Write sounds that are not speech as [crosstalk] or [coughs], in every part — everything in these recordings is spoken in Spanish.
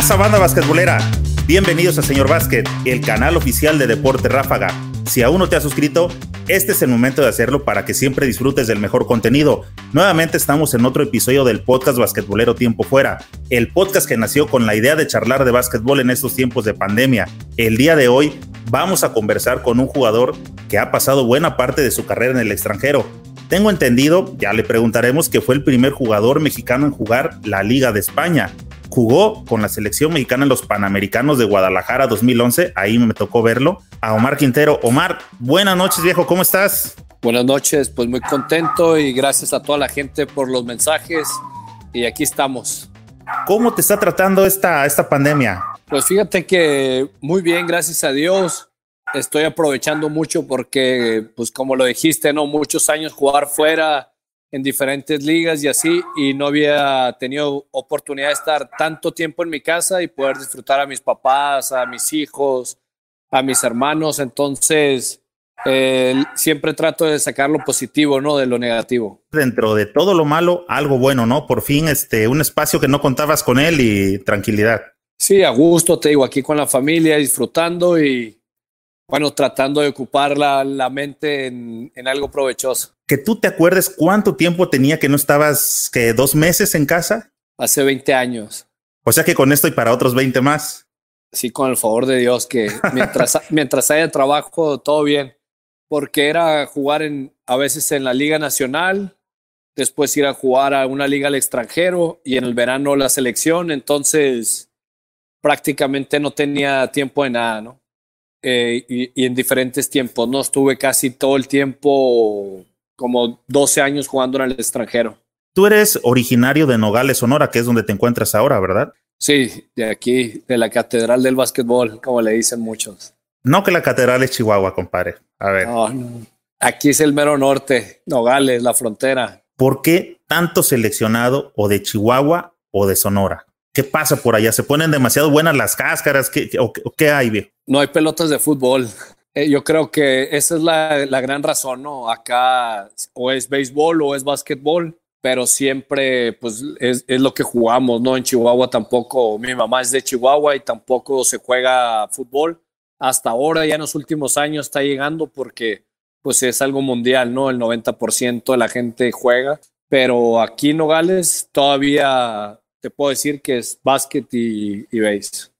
pasa, banda basquetbolera? Bienvenidos a Señor Básquet, el canal oficial de Deporte Ráfaga. Si aún no te has suscrito, este es el momento de hacerlo para que siempre disfrutes del mejor contenido. Nuevamente estamos en otro episodio del podcast basquetbolero Tiempo Fuera, el podcast que nació con la idea de charlar de básquetbol en estos tiempos de pandemia. El día de hoy vamos a conversar con un jugador que ha pasado buena parte de su carrera en el extranjero. Tengo entendido, ya le preguntaremos, que fue el primer jugador mexicano en jugar la Liga de España jugó con la selección mexicana en los Panamericanos de Guadalajara 2011, ahí me tocó verlo, a Omar Quintero. Omar, buenas noches viejo, ¿cómo estás? Buenas noches, pues muy contento y gracias a toda la gente por los mensajes y aquí estamos. ¿Cómo te está tratando esta, esta pandemia? Pues fíjate que muy bien, gracias a Dios. Estoy aprovechando mucho porque, pues como lo dijiste, ¿no? Muchos años jugar fuera, en diferentes ligas y así, y no había tenido oportunidad de estar tanto tiempo en mi casa y poder disfrutar a mis papás, a mis hijos, a mis hermanos. Entonces, eh, siempre trato de sacar lo positivo, ¿no? De lo negativo. Dentro de todo lo malo, algo bueno, ¿no? Por fin, este, un espacio que no contabas con él y tranquilidad. Sí, a gusto, te digo, aquí con la familia, disfrutando y, bueno, tratando de ocupar la, la mente en, en, algo provechoso. Que tú te acuerdes cuánto tiempo tenía que no estabas, que dos meses en casa. Hace 20 años. O sea que con esto y para otros 20 más. Sí, con el favor de Dios, que mientras, [laughs] mientras haya trabajo, todo bien. Porque era jugar en, a veces en la Liga Nacional, después ir a jugar a una liga al extranjero y en el verano la selección. Entonces, prácticamente no tenía tiempo de nada, ¿no? Eh, y, y, en diferentes tiempos, ¿no? Estuve casi todo el tiempo, como 12 años jugando en el extranjero. Tú eres originario de Nogales, Sonora, que es donde te encuentras ahora, ¿verdad? Sí, de aquí, de la Catedral del Básquetbol, como le dicen muchos. No que la Catedral es Chihuahua, compadre. A ver. No, no. Aquí es el mero norte, Nogales, la frontera. ¿Por qué tanto seleccionado o de Chihuahua o de Sonora? ¿Qué pasa por allá? ¿Se ponen demasiado buenas las cáscaras? ¿Qué, o, o qué hay, viejo? No hay pelotas de fútbol. Eh, yo creo que esa es la, la, gran razón, ¿no? Acá o es béisbol o es básquetbol, pero siempre pues es, es, lo que jugamos, ¿no? En Chihuahua tampoco, mi mamá es de Chihuahua y tampoco se juega fútbol. Hasta ahora, ya en los últimos años está llegando porque pues es algo mundial, ¿no? El 90% de la gente juega, pero aquí en Nogales todavía te puedo decir que es básquet y, y base.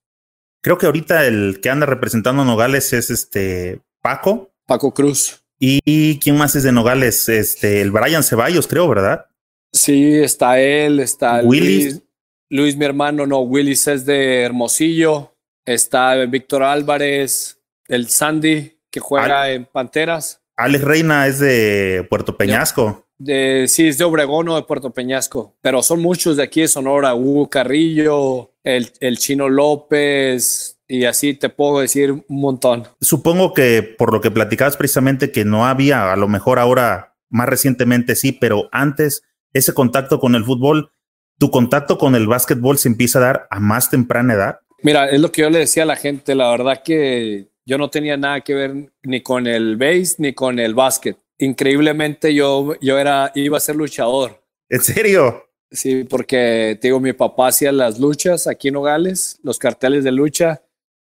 Creo que ahorita el que anda representando a Nogales es este Paco. Paco Cruz. ¿Y quién más es de Nogales? Este, el Brian Ceballos, creo, ¿verdad? Sí, está él, está Willis. Luis, Luis, mi hermano, no, Willis es de Hermosillo. Está Víctor Álvarez, el Sandy, que juega Al en Panteras. Alex Reina es de Puerto Peñasco. De, sí, es de Obregón o de Puerto Peñasco, pero son muchos de aquí de Sonora, Hugo Carrillo, el, el Chino López, y así te puedo decir un montón. Supongo que por lo que platicabas precisamente que no había, a lo mejor ahora más recientemente sí, pero antes ese contacto con el fútbol, tu contacto con el básquetbol se empieza a dar a más temprana edad. Mira, es lo que yo le decía a la gente, la verdad que yo no tenía nada que ver ni con el base ni con el básquet increíblemente yo, yo era, iba a ser luchador. ¿En serio? Sí, porque te digo, mi papá hacía las luchas aquí en Nogales, los carteles de lucha,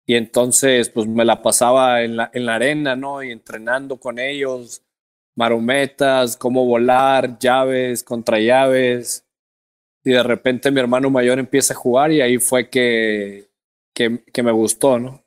y entonces pues me la pasaba en la, en la arena, ¿no? Y entrenando con ellos, marometas, cómo volar, llaves, contra llaves. Y de repente mi hermano mayor empieza a jugar y ahí fue que, que, que me gustó, ¿no?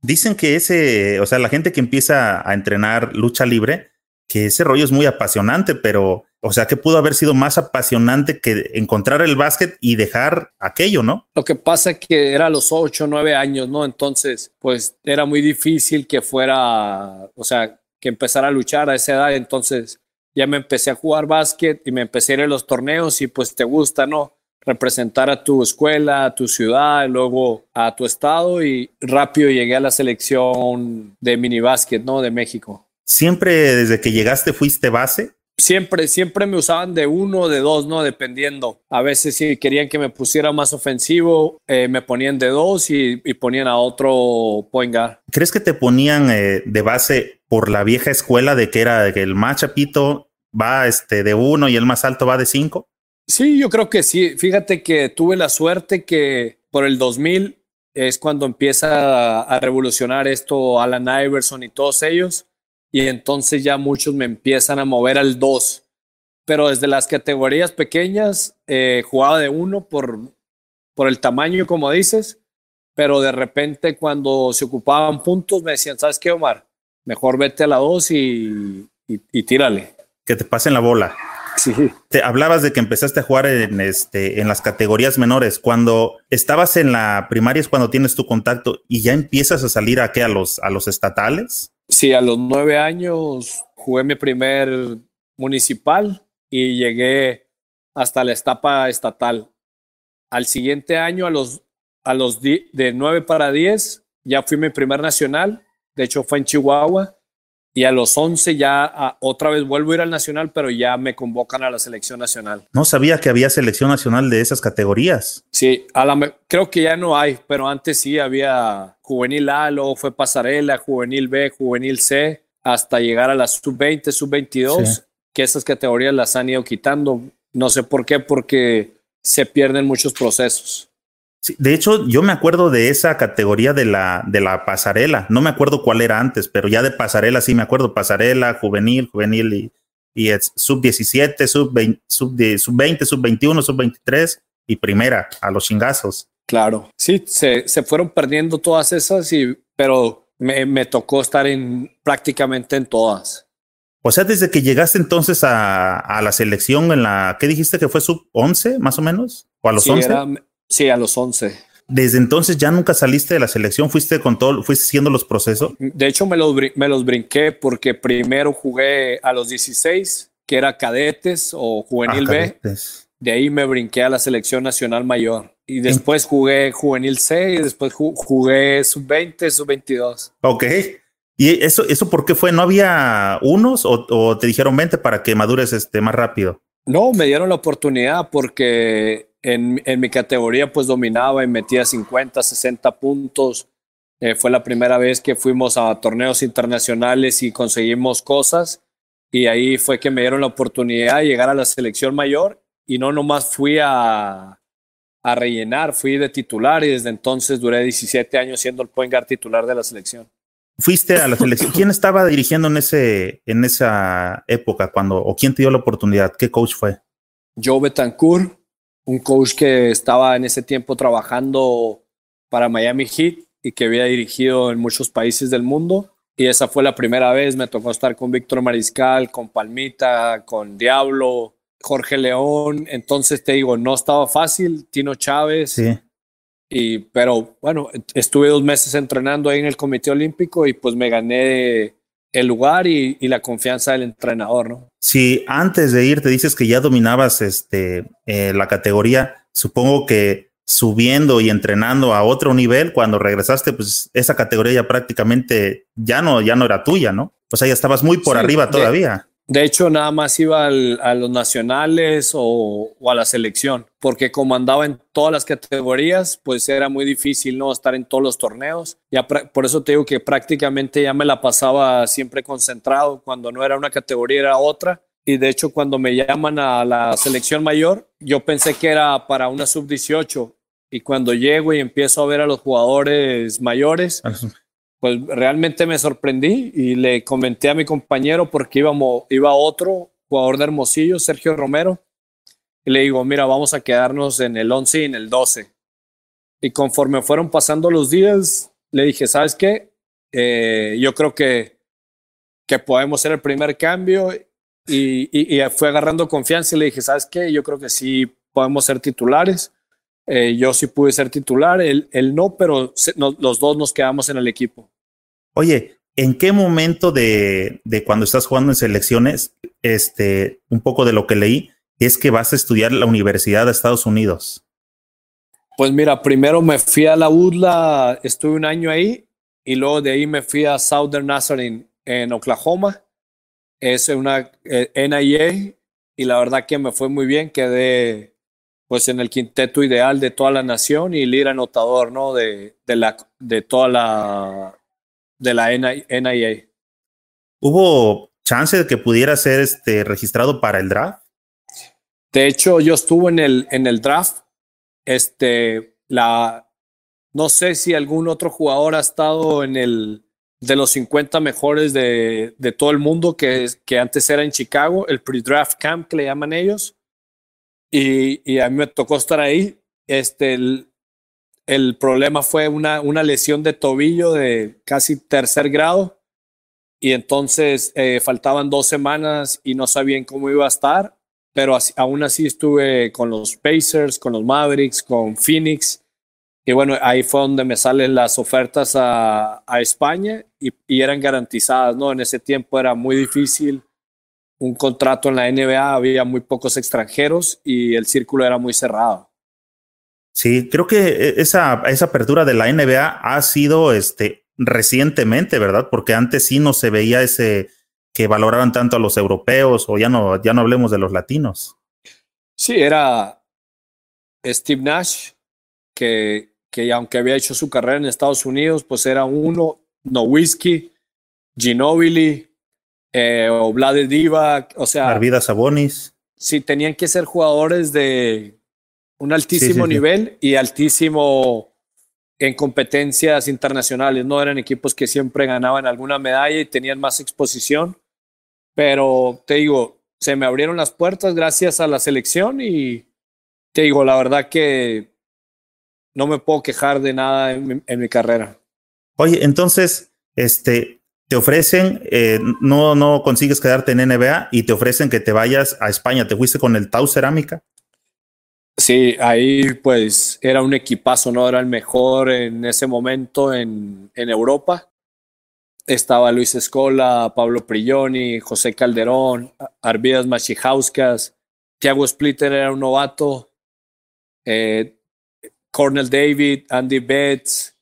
Dicen que ese, o sea, la gente que empieza a entrenar lucha libre, que ese rollo es muy apasionante, pero, o sea, que pudo haber sido más apasionante que encontrar el básquet y dejar aquello, ¿no? Lo que pasa es que era a los ocho, nueve años, ¿no? Entonces, pues era muy difícil que fuera, o sea, que empezara a luchar a esa edad. Entonces, ya me empecé a jugar básquet y me empecé a ir a los torneos y pues te gusta, ¿no? representar a tu escuela, a tu ciudad, luego a tu estado y rápido llegué a la selección de mini básquet, ¿no? De México. ¿Siempre desde que llegaste fuiste base? Siempre, siempre me usaban de uno, de dos, ¿no? Dependiendo. A veces si querían que me pusiera más ofensivo, eh, me ponían de dos y, y, ponían a otro point guard. ¿Crees que te ponían eh, de base por la vieja escuela de que era que el más chapito va este, de uno y el más alto va de cinco? Sí, yo creo que sí. Fíjate que tuve la suerte que por el 2000 es cuando empieza a, revolucionar esto Alan Iverson y todos ellos, y entonces ya muchos me empiezan a mover al 2. Pero desde las categorías pequeñas eh, jugaba de uno por, por el tamaño, como dices, pero de repente cuando se ocupaban puntos me decían, ¿sabes qué, Omar? Mejor vete a la 2 y, y tírale. Que te pasen la bola. Sí. Te hablabas de que empezaste a jugar en, este, en las categorías menores. Cuando estabas en la primaria es cuando tienes tu contacto y ya empiezas a salir a qué, a los, a los estatales. Sí, a los nueve años jugué mi primer municipal y llegué hasta la etapa estatal. Al siguiente año, a los, a los de nueve para diez, ya fui mi primer nacional. De hecho, fue en Chihuahua y a los 11 ya otra vez vuelvo a ir al nacional, pero ya me convocan a la selección nacional. No sabía que había selección nacional de esas categorías. Sí, creo que ya no hay, pero antes sí había juvenil A, luego fue pasarela, juvenil B, juvenil C, hasta llegar a la sub-20, sub-22, que esas categorías las han ido quitando. No sé por qué, porque se pierden muchos procesos de hecho, yo me acuerdo de esa categoría de la, de la pasarela. No me acuerdo cuál era antes, pero ya de pasarela sí me acuerdo. Pasarela, juvenil, juvenil y, y sub 17, sub 20, sub, sub 20, sub 21, sub 23 y primera a los chingazos. Claro, sí, se, se fueron perdiendo todas esas, y, pero me, me, tocó estar en prácticamente en todas. O sea, desde que llegaste entonces a, a la selección en la, ¿qué dijiste que fue sub 11 más o menos? ¿O a los 11? Sí, a los 11. Desde entonces ya nunca saliste de la selección, fuiste con todo, fuiste haciendo los procesos. De hecho, me los, me los brinqué porque primero jugué a los 16, que era cadetes o juvenil ah, B. De ahí me brinqué a la selección nacional mayor. Y después jugué juvenil C y después jugué sub-20, sub-22. Ok. ¿Y eso, eso por qué fue? ¿No había unos o, o, te dijeron 20 para que madures este, más rápido? No, me dieron la oportunidad porque en, mi categoría pues dominaba y metía 50, 60 puntos. Eh, fue la primera vez que fuimos a torneos internacionales y conseguimos cosas. Y ahí fue que me dieron la oportunidad de llegar a la selección mayor y no nomás fui a, a rellenar, fui de titular y desde entonces duré 17 años siendo el point guard titular de la selección. Fuiste a la selección. ¿Quién estaba dirigiendo en, ese, en esa época cuando, o quién te dio la oportunidad? ¿Qué coach fue? Joe Betancourt, un coach que estaba en ese tiempo trabajando para Miami Heat y que había dirigido en muchos países del mundo. Y esa fue la primera vez, me tocó estar con Víctor Mariscal, con Palmita, con Diablo, Jorge León. Entonces te digo, no estaba fácil, Tino Chávez. Sí. Y, pero bueno, estuve dos meses entrenando ahí en el Comité Olímpico y pues me gané el lugar y, la confianza del entrenador, ¿no? Si antes de ir te dices que ya dominabas este, eh, la categoría, supongo que subiendo y entrenando a otro nivel, cuando regresaste, pues esa categoría ya prácticamente ya no, ya no era tuya, ¿no? O sea, ya estabas muy por arriba todavía. De hecho, nada más iba a los nacionales o, a la selección, porque como andaba en todas las categorías, pues era muy difícil no estar en todos los torneos. Ya por eso te digo que prácticamente ya me la pasaba siempre concentrado. Cuando no era una categoría era otra. Y de hecho, cuando me llaman a la selección mayor, yo pensé que era para una sub 18. Y cuando llego y empiezo a ver a los jugadores mayores, pues realmente me sorprendí y le comenté a mi compañero porque íbamos, iba otro jugador de Hermosillo, Sergio Romero, y le digo, mira, vamos a quedarnos en el 11 y en el 12. Y conforme fueron pasando los días, le dije, ¿sabes qué? Eh, yo creo que, que podemos ser el primer cambio y, y, fue agarrando confianza y le dije, ¿sabes qué? Yo creo que sí podemos ser titulares. Eh, yo sí pude ser titular, él, no, pero los dos nos quedamos en el equipo. Oye, ¿en qué momento de, de, cuando estás jugando en selecciones, este, un poco de lo que leí, es que vas a estudiar la Universidad de Estados Unidos? Pues mira, primero me fui a la UDLA, estuve un año ahí, y luego de ahí me fui a Southern Nazarene en Oklahoma. Es una eh, NIA, y la verdad que me fue muy bien, quedé pues en el quinteto ideal de toda la nación y líder anotador, ¿no? De, de, la, de toda la, de la NIA. ¿Hubo chance de que pudiera ser este, registrado para el draft? De hecho, yo estuve en el, en el draft. Este, la, no sé si algún otro jugador ha estado en el de los 50 mejores de, de todo el mundo que, que antes era en Chicago, el pre-draft camp que le llaman ellos. Y, y, a mí me tocó estar ahí. Este, el, problema fue una, una lesión de tobillo de casi tercer grado y entonces eh, faltaban dos semanas y no sabían cómo iba a estar, pero así, aún así estuve con los Pacers, con los Mavericks, con Phoenix. Y bueno, ahí fue donde me salen las ofertas a, a España y, y, eran garantizadas, ¿no? En ese tiempo era muy difícil un contrato en la NBA, había muy pocos extranjeros y el círculo era muy cerrado. Sí, creo que e, esa, esa apertura de la NBA ha sido este, recientemente, ¿verdad? Porque antes sí no se veía ese que valoraban tanto a los europeos o ya no, ya no hablemos de los latinos. Sí, era Steve Nash, que, que aunque había hecho su carrera en Estados Unidos, pues era uno, Nowitzki, Ginobili, eh, o Diva, o sea. Arvida Sabonis. Sí, tenían que ser jugadores de un altísimo sí, sí, nivel y altísimo en competencias internacionales, no eran equipos que siempre ganaban alguna medalla y tenían más exposición, pero te digo, se me abrieron las puertas gracias a la selección y te digo, la verdad que no me puedo quejar de nada en mi, en mi carrera. Oye, entonces, este, te ofrecen, eh, no, no consigues quedarte en NBA y te ofrecen que te vayas a España. ¿Te fuiste con el Tau Cerámica? Sí, ahí pues era un equipazo, ¿no? Era el mejor en ese momento en, en Europa. Estaba Luis Escola, Pablo Prigioni, José Calderón, Arvidas Machijauskas, Thiago Splitter era un novato, eh, Cornel David, Andy Betts,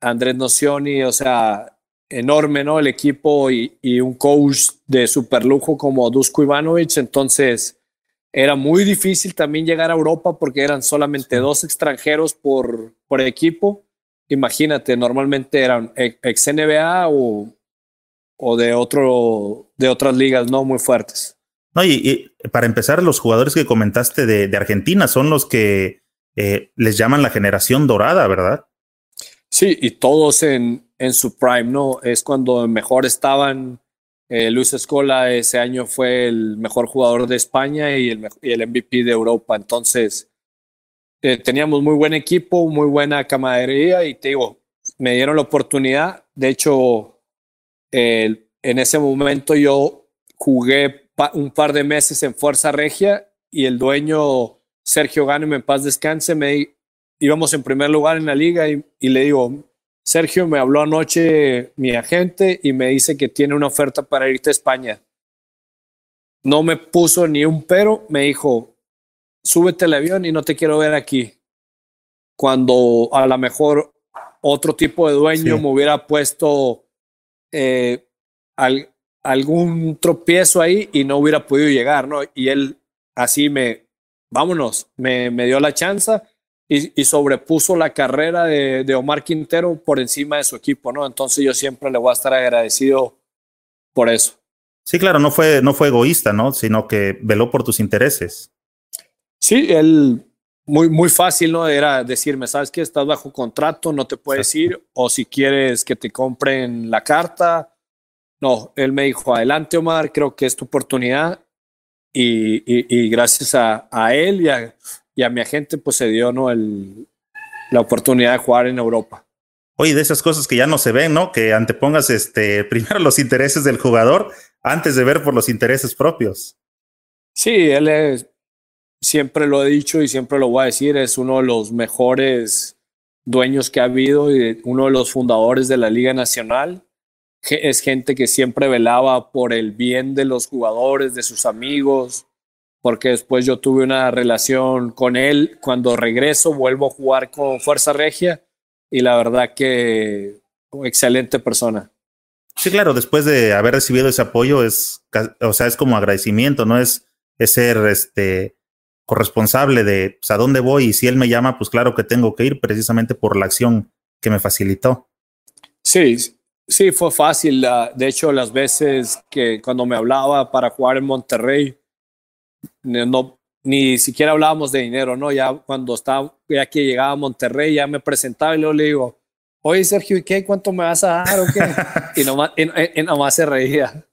Andrés Nocioni, o sea, enorme, ¿no? El equipo y, y un coach de super lujo como Dusko Ivanovic, entonces era muy difícil también llegar a Europa porque eran solamente dos extranjeros por, por equipo. Imagínate, normalmente eran ex NBA o, o de, otro, de otras ligas no muy fuertes. No, y, y para empezar, los jugadores que comentaste de, de Argentina son los que eh, les llaman la generación dorada, ¿verdad? Sí, y todos en, en su prime, ¿no? Es cuando mejor estaban eh, Luis Escola ese año fue el mejor jugador de España y el, y el MVP de Europa. Entonces, eh, teníamos muy buen equipo, muy buena camaradería y te digo, me dieron la oportunidad. De hecho, en ese momento yo jugué un par de meses en Fuerza Regia y el dueño Sergio Ganem, en paz descanse, me íbamos en primer lugar en la liga y, y le digo, Sergio me habló anoche mi agente y me dice que tiene una oferta para irte a España. No me puso ni un pero, me dijo, súbete al avión y no te quiero ver aquí. Cuando a lo mejor otro tipo de dueño sí. me hubiera puesto eh, al, algún tropiezo ahí y no hubiera podido llegar, ¿no? Y él así me, vámonos, me, me dio la chance y, y, sobrepuso la carrera de, de, Omar Quintero por encima de su equipo, ¿no? Entonces yo siempre le voy a estar agradecido por eso. Sí, claro, no fue, no fue egoísta, ¿no? Sino que veló por tus intereses. Sí, él muy, muy fácil, ¿no? Era decirme, ¿sabes qué? Estás bajo contrato, no te puedes ir, o si quieres que te compren la carta. No, él me dijo, adelante, Omar, creo que es tu oportunidad. Y, y, y gracias a, a él y a, y a mi agente pues se dio ¿no? el, la oportunidad de jugar en Europa. Oye, de esas cosas que ya no se ven, ¿no? Que antepongas este, [laughs] primero los intereses del jugador antes de ver por los intereses propios. Sí, él es, siempre lo he dicho y siempre lo voy a decir, es uno de los mejores dueños que ha habido y uno de los fundadores de la Liga Nacional. Es gente que siempre velaba por el bien de los jugadores, de sus amigos, porque después yo tuve una relación con él. Cuando regreso, vuelvo a jugar con Fuerza Regia y la verdad que excelente persona. Sí, claro, después de haber recibido ese apoyo es, o sea, es como agradecimiento, no es, es ser este corresponsable de pues, a dónde voy y si él me llama, pues claro que tengo que ir precisamente por la acción que me facilitó. Sí, sí, fue fácil. De hecho, las veces que cuando me hablaba para jugar en Monterrey, no, ni siquiera hablábamos de dinero, ¿no? Ya cuando estaba, ya que llegaba a Monterrey, ya me presentaba y luego le digo, oye Sergio, ¿y qué? ¿Cuánto me vas a dar o qué? [laughs] y, nomás, y, nomás se reía.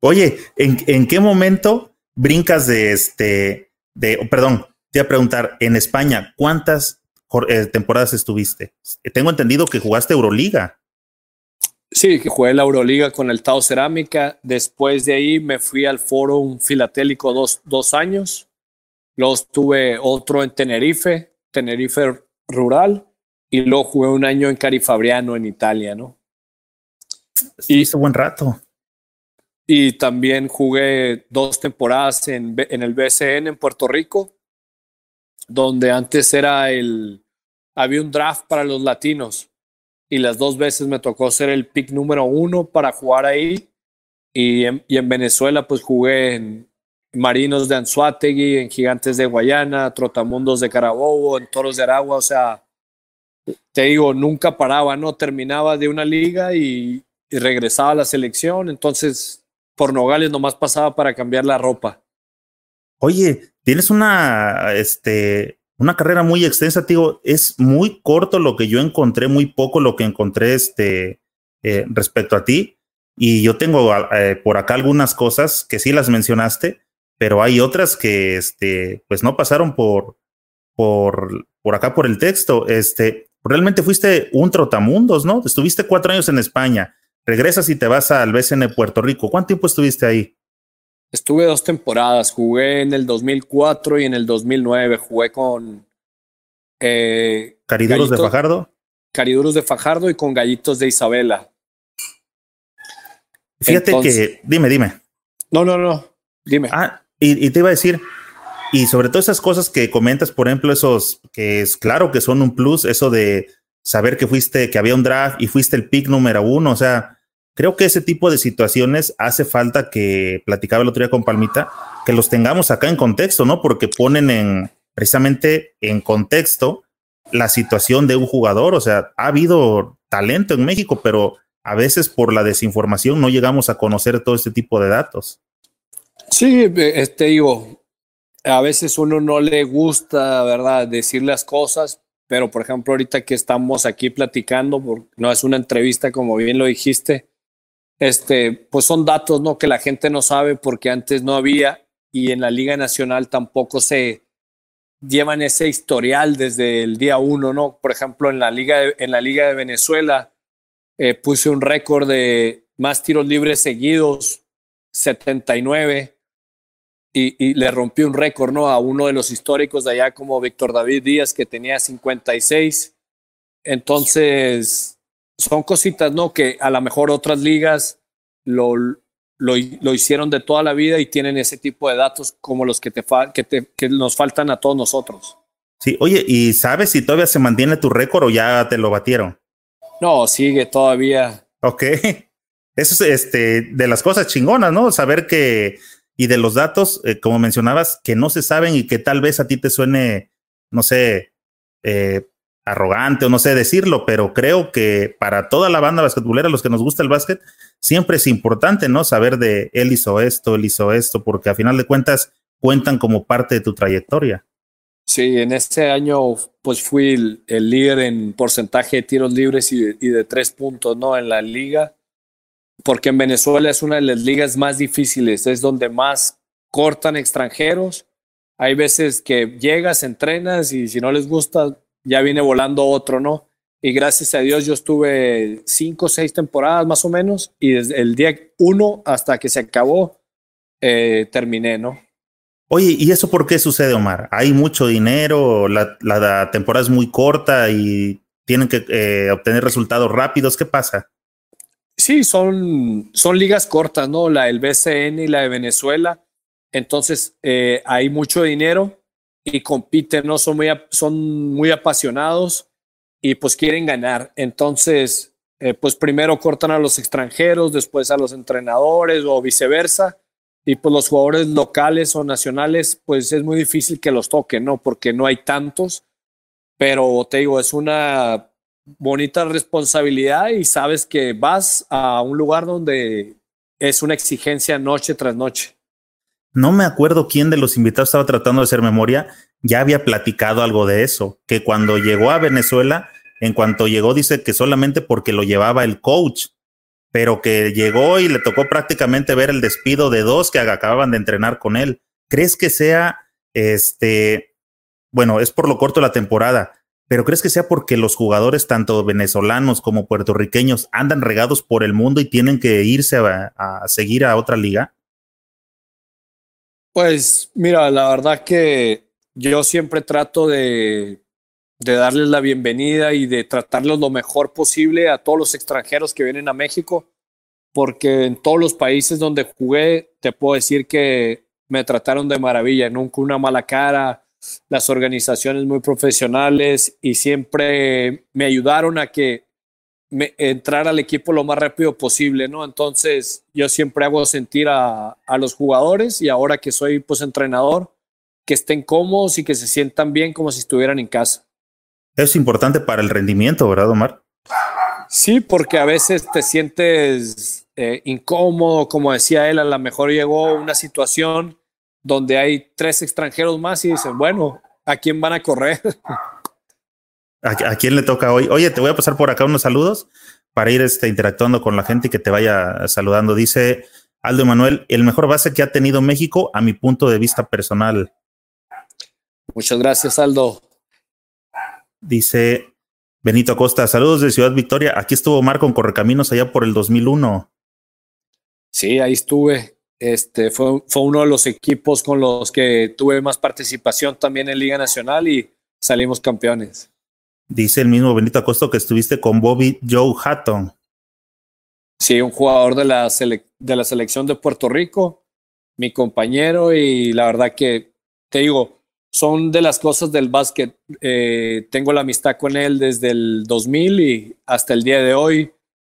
Oye, ¿en, ¿en, qué momento brincas de este, de, perdón, te iba a preguntar, en España, ¿cuántas eh, temporadas estuviste? Tengo entendido que jugaste Euroliga. Sí, que jugué la Euroliga con el Tao Cerámica. Después de ahí me fui al Fórum Filatélico dos, dos años. Luego tuve otro en Tenerife, Tenerife Rural. Y luego jugué un año en Carifabriano, en Italia, ¿no? Y hizo buen rato. Y también jugué dos temporadas en, en el BCN en Puerto Rico, donde antes era el. Había un draft para los latinos y las dos veces me tocó ser el pick número uno para jugar ahí. Y en, y en Venezuela, pues jugué en Marinos de Anzuategui, en Gigantes de Guayana, Trotamundos de Carabobo, en Toros de Aragua. O sea, te digo, nunca paraba, ¿no? Terminaba de una liga y, y regresaba a la selección. Entonces, por Nogales nomás pasaba para cambiar la ropa. Oye, tienes una, este, una carrera muy extensa, digo, es muy corto lo que yo encontré, muy poco lo que encontré este, eh, respecto a ti. Y yo tengo eh, por acá algunas cosas que sí las mencionaste, pero hay otras que este, pues no pasaron por, por, por acá por el texto. Este, realmente fuiste un trotamundos, ¿no? Estuviste cuatro años en España, regresas y te vas al BCN Puerto Rico. ¿Cuánto tiempo estuviste ahí? Estuve dos temporadas, jugué en el 2004 y en el 2009, jugué con... Eh, ¿Cariduros de Fajardo? Cariduros de Fajardo y con Gallitos de Isabela. Fíjate que, dime, dime. No, no, no, dime. Ah, y, y, te iba a decir, y sobre todo esas cosas que comentas, por ejemplo, esos que es claro que son un plus, eso de saber que fuiste, que había un draft y fuiste el pick número uno, o sea, Creo que ese tipo de situaciones hace falta que, platicaba el otro día con Palmita, que los tengamos acá en contexto, ¿no? Porque ponen en, precisamente en contexto la situación de un jugador. O sea, ha habido talento en México, pero a veces por la desinformación no llegamos a conocer todo este tipo de datos. Sí, este digo, a veces uno no le gusta, ¿verdad?, decir las cosas, pero por ejemplo, ahorita que estamos aquí platicando, no es una entrevista, como bien lo dijiste, este, pues son datos ¿no? que la gente no sabe porque antes no había y en la Liga Nacional tampoco se llevan ese historial desde el día uno, ¿no? Por ejemplo, en la Liga de, en la Liga de Venezuela eh, puse un récord de más tiros libres seguidos, 79, y, y le rompí un récord, ¿no? A uno de los históricos de allá como Víctor David Díaz, que tenía 56. Entonces, son cositas, ¿no? Que a lo mejor otras ligas lo, lo, hicieron de toda la vida y tienen ese tipo de datos como los que, te, que, te, que nos faltan a todos nosotros. Sí, oye, ¿y sabes si todavía se mantiene tu récord o ya te lo batieron? No, sigue todavía. Ok. [laughs] Eso es este, de las cosas chingonas, ¿no? Saber que, y de los datos, eh, como mencionabas, que no se saben y que tal vez a ti te suene, no sé, eh, arrogante o no sé decirlo, pero creo que para toda la banda basquetbolera, los que nos gusta el básquet, siempre es importante, ¿no? Saber de él hizo esto, él hizo esto, porque a final de cuentas cuentan como parte de tu trayectoria. Sí, en este año pues fui el, líder en porcentaje de tiros libres y y de, tres puntos, ¿no? En la liga, porque en Venezuela es una de las ligas más difíciles, es donde más cortan extranjeros. Hay veces que llegas, entrenas y si no les gusta, ya viene volando otro, ¿no? Y gracias a Dios yo estuve cinco o seis temporadas más o menos y desde el día uno hasta que se acabó eh, terminé, ¿no? Oye, ¿y eso por qué sucede, Omar? ¿Hay mucho dinero? ¿La, la temporada es muy corta y tienen que eh, obtener resultados rápidos? ¿Qué pasa? Sí, son, son ligas cortas, ¿no? La del BCN y la de Venezuela. Entonces, eh, hay mucho dinero y compiten, ¿no? Son muy, son muy apasionados y pues quieren ganar. Entonces, eh, pues primero cortan a los extranjeros, después a los entrenadores o viceversa. Y pues los jugadores locales o nacionales, pues es muy difícil que los toquen, ¿no? Porque no hay tantos. Pero te digo, es una bonita responsabilidad y sabes que vas a un lugar donde es una exigencia noche tras noche no me acuerdo quién de los invitados estaba tratando de hacer memoria, ya había platicado algo de eso, que cuando llegó a Venezuela, en cuanto llegó, dice que solamente porque lo llevaba el coach, pero que llegó y le tocó prácticamente ver el despido de dos que acababan de entrenar con él. ¿Crees que sea, este, bueno, es por lo corto la temporada, pero crees que sea porque los jugadores, tanto venezolanos como puertorriqueños, andan regados por el mundo y tienen que irse a, a seguir a otra liga? Pues mira, la verdad que yo siempre trato de, de darles la bienvenida y de tratarlos lo mejor posible a todos los extranjeros que vienen a México, porque en todos los países donde jugué, te puedo decir que me trataron de maravilla, nunca una mala cara, las organizaciones muy profesionales y siempre me ayudaron a que me, entrar al equipo lo más rápido posible, ¿no? Entonces yo siempre hago sentir a, a los jugadores y ahora que soy pues entrenador, que estén cómodos y que se sientan bien como si estuvieran en casa. Es importante para el rendimiento, ¿verdad, Omar? Sí, porque a veces te sientes eh, incómodo, como decía él, a lo mejor llegó una situación donde hay tres extranjeros más y dicen, bueno, ¿a quién van a correr? [laughs] ¿A, quién le toca hoy? Oye, te voy a pasar por acá unos saludos para ir este, interactuando con la gente y que te vaya saludando. Dice Aldo Emanuel, el mejor base que ha tenido México a mi punto de vista personal. Muchas gracias, Aldo. Dice Benito Acosta, saludos de Ciudad Victoria. Aquí estuvo Omar con Correcaminos allá por el 2001. Sí, ahí estuve. Este fue, fue uno de los equipos con los que tuve más participación también en Liga Nacional y salimos campeones. Dice el mismo Benito Acosta que estuviste con Bobby Joe Hatton. Sí, un jugador de la, de la selección de Puerto Rico, mi compañero, y la verdad que te digo, son de las cosas del básquet. Eh, tengo la amistad con él desde el 2000 y hasta el día de hoy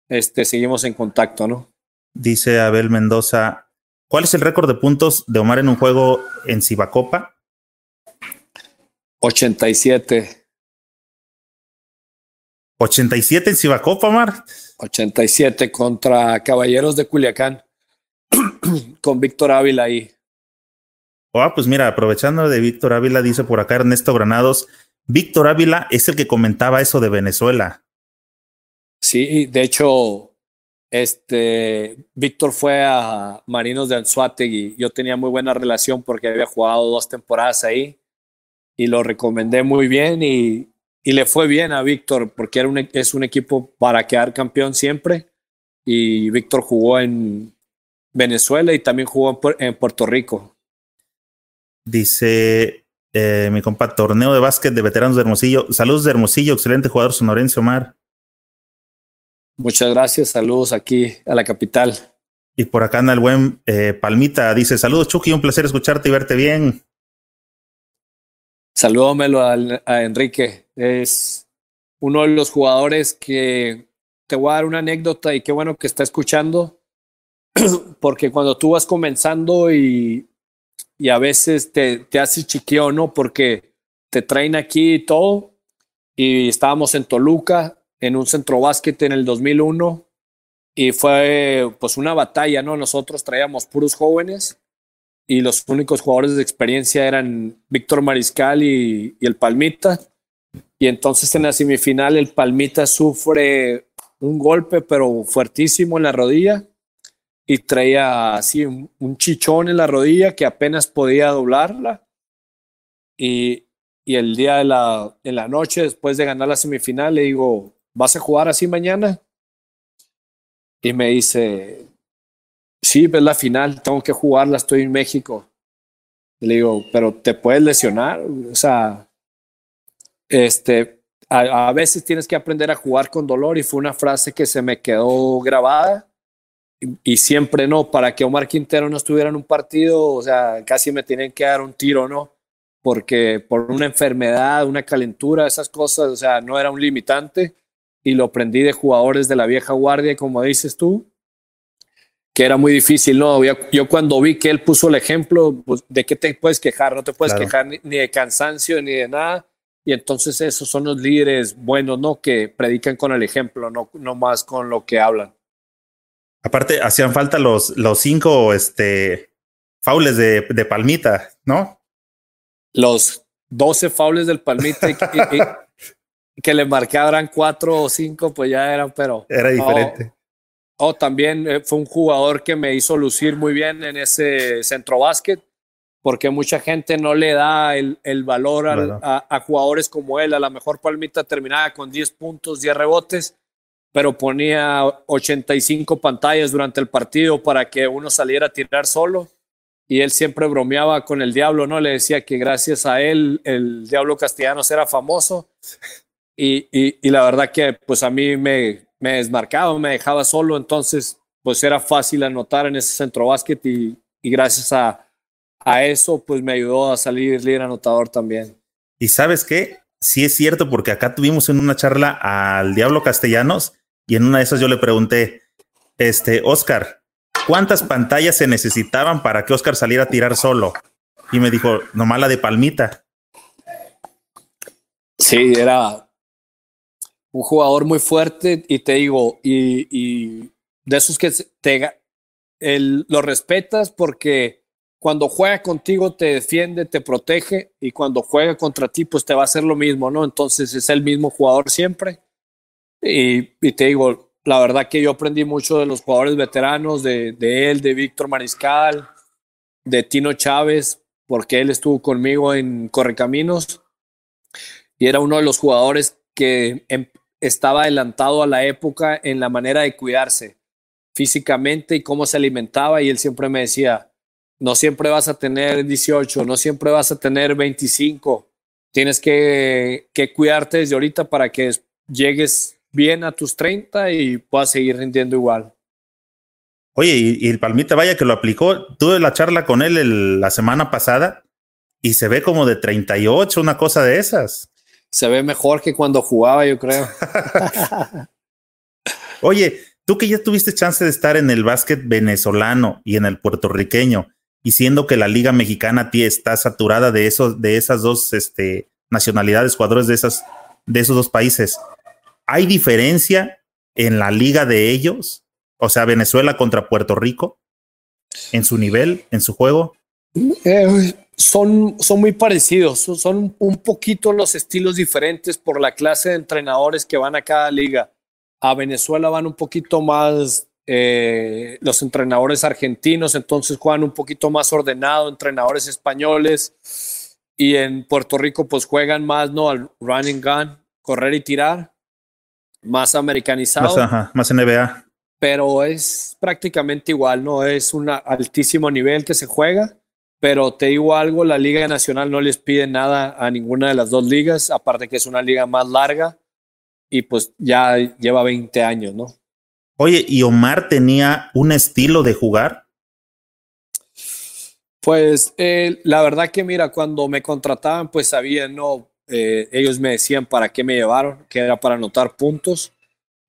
este, seguimos en contacto, ¿no? Dice Abel Mendoza, ¿Cuál es el récord de puntos de Omar en un juego en Cibacopa? 87. 87 en Cibacopa, Omar. 87 contra Caballeros de Culiacán. [clears throat] con Víctor Ávila ahí. Ah, pues mira, aprovechando de Víctor Ávila, dice por acá Ernesto Granados, Víctor Ávila es el que comentaba eso de Venezuela. Sí, de hecho, este, Víctor fue a Marinos de Anzuategui. Yo tenía muy buena relación porque había jugado dos temporadas ahí y lo recomendé muy bien y, y le fue bien a Víctor porque era un, es un equipo para quedar campeón siempre. Y Víctor jugó en Venezuela y también jugó en, Puerto Rico. Dice eh, mi compa, torneo de básquet de veteranos de Hermosillo. Saludos de Hermosillo, excelente jugador sonorense Omar. Muchas gracias, saludos aquí a la capital. Y por acá anda el buen eh, Palmita, dice, saludos Chucky, un placer escucharte y verte bien. Salúdamelo a, a Enrique, es uno de los jugadores que te voy a dar una anécdota y qué bueno que está escuchando, [clears throat] porque cuando tú vas comenzando y, y a veces te, te haces chiqueo, ¿no? Porque te traen aquí y todo, y estábamos en Toluca en un centro básquet en el 2001 y fue pues una batalla, ¿no? Nosotros traíamos puros jóvenes y los únicos jugadores de experiencia eran Víctor Mariscal y, el Palmita. Y entonces en la semifinal el Palmita sufre un golpe, pero fuertísimo en la rodilla y traía así un, un chichón en la rodilla que apenas podía doblarla. Y, y el día de la, en la noche, después de ganar la semifinal, le digo, ¿vas a jugar así mañana? Y me dice, sí, es la final, tengo que jugarla, estoy en México. le digo, pero te puedes lesionar, o sea, este, a, a, veces tienes que aprender a jugar con dolor y fue una frase que se me quedó grabada y, y, siempre no, para que Omar Quintero no estuviera en un partido, o sea, casi me tienen que dar un tiro, ¿no? Porque por una enfermedad, una calentura, esas cosas, o sea, no era un limitante y lo aprendí de jugadores de la vieja guardia, como dices tú, que era muy difícil, ¿no? Yo, yo cuando vi que él puso el ejemplo, pues, ¿de qué te puedes quejar? No te puedes claro. quejar ni, ni, de cansancio ni de nada. Y entonces esos son los líderes buenos, ¿no? Que predican con el ejemplo, no, no más con lo que hablan. Aparte, hacían falta los, los cinco este, faules de, de Palmita, ¿no? Los 12 faules del Palmita y, [laughs] que le marcaran cuatro o cinco, pues ya eran, pero. Era diferente. Oh, también eh, fue un jugador que me hizo lucir muy bien en ese centro básquet, porque mucha gente no le da el, el valor a, a, jugadores como él. A la mejor Palmita terminaba con 10 puntos, 10 rebotes, pero ponía 85 pantallas durante el partido para que uno saliera a tirar solo. Y él siempre bromeaba con el diablo, ¿no? Le decía que gracias a él el diablo castellano era famoso. Y, y, y la verdad que pues a mí me, me desmarcaba, me dejaba solo, entonces pues era fácil anotar en ese centro básquet y, y gracias a, a, eso pues me ayudó a salir líder anotador también. Y sabes qué, sí es cierto porque acá tuvimos en una charla al Diablo Castellanos y en una de esas yo le pregunté, este, Oscar, ¿cuántas pantallas se necesitaban para que Oscar saliera a tirar solo? Y me dijo, nomás la de palmita. Sí, era, un jugador muy fuerte y te digo, y, de esos que te, lo respetas porque cuando juega contigo te defiende, te protege y cuando juega contra ti pues te va a hacer lo mismo, ¿no? Entonces es el mismo jugador siempre. Y, y te digo, la verdad que yo aprendí mucho de los jugadores veteranos, de, de él, de Víctor Mariscal, de Tino Chávez, porque él estuvo conmigo en Correcaminos y era uno de los jugadores que em, estaba adelantado a la época en la manera de cuidarse físicamente y cómo se alimentaba y él siempre me decía, no siempre vas a tener 18, no siempre vas a tener 25, tienes que, que cuidarte desde ahorita para que llegues bien a tus 30 y puedas seguir rindiendo igual. Oye, y, el Palmita, vaya que lo aplicó. Tuve la charla con él la semana pasada y se ve como de 38, una cosa de esas se ve mejor que cuando jugaba, yo creo. [laughs] Oye, tú que ya tuviste chance de estar en el básquet venezolano y en el puertorriqueño, y siendo que la liga mexicana ti está saturada de esos, de esas dos este, nacionalidades, jugadores de esas, de esos dos países, ¿hay diferencia en la liga de ellos? O sea, Venezuela contra Puerto Rico, en su nivel, en su juego. Eh, son, son muy parecidos, son un poquito los estilos diferentes por la clase de entrenadores que van a cada liga. A Venezuela van un poquito más eh, los entrenadores argentinos, entonces juegan un poquito más ordenado, entrenadores españoles. Y en Puerto Rico pues juegan más, ¿no? Al running gun, correr y tirar, más americanizado. Más, más NBA. Pero es prácticamente igual, ¿no? Es un altísimo nivel que se juega pero te digo algo, la Liga Nacional no les pide nada a ninguna de las dos ligas, aparte que es una liga más larga y pues ya lleva 20 años, ¿no? Oye, ¿y Omar tenía un estilo de jugar? Pues eh, la verdad que mira, cuando me contrataban, pues sabían, no, eh, ellos me decían para qué me llevaron, que era para anotar puntos.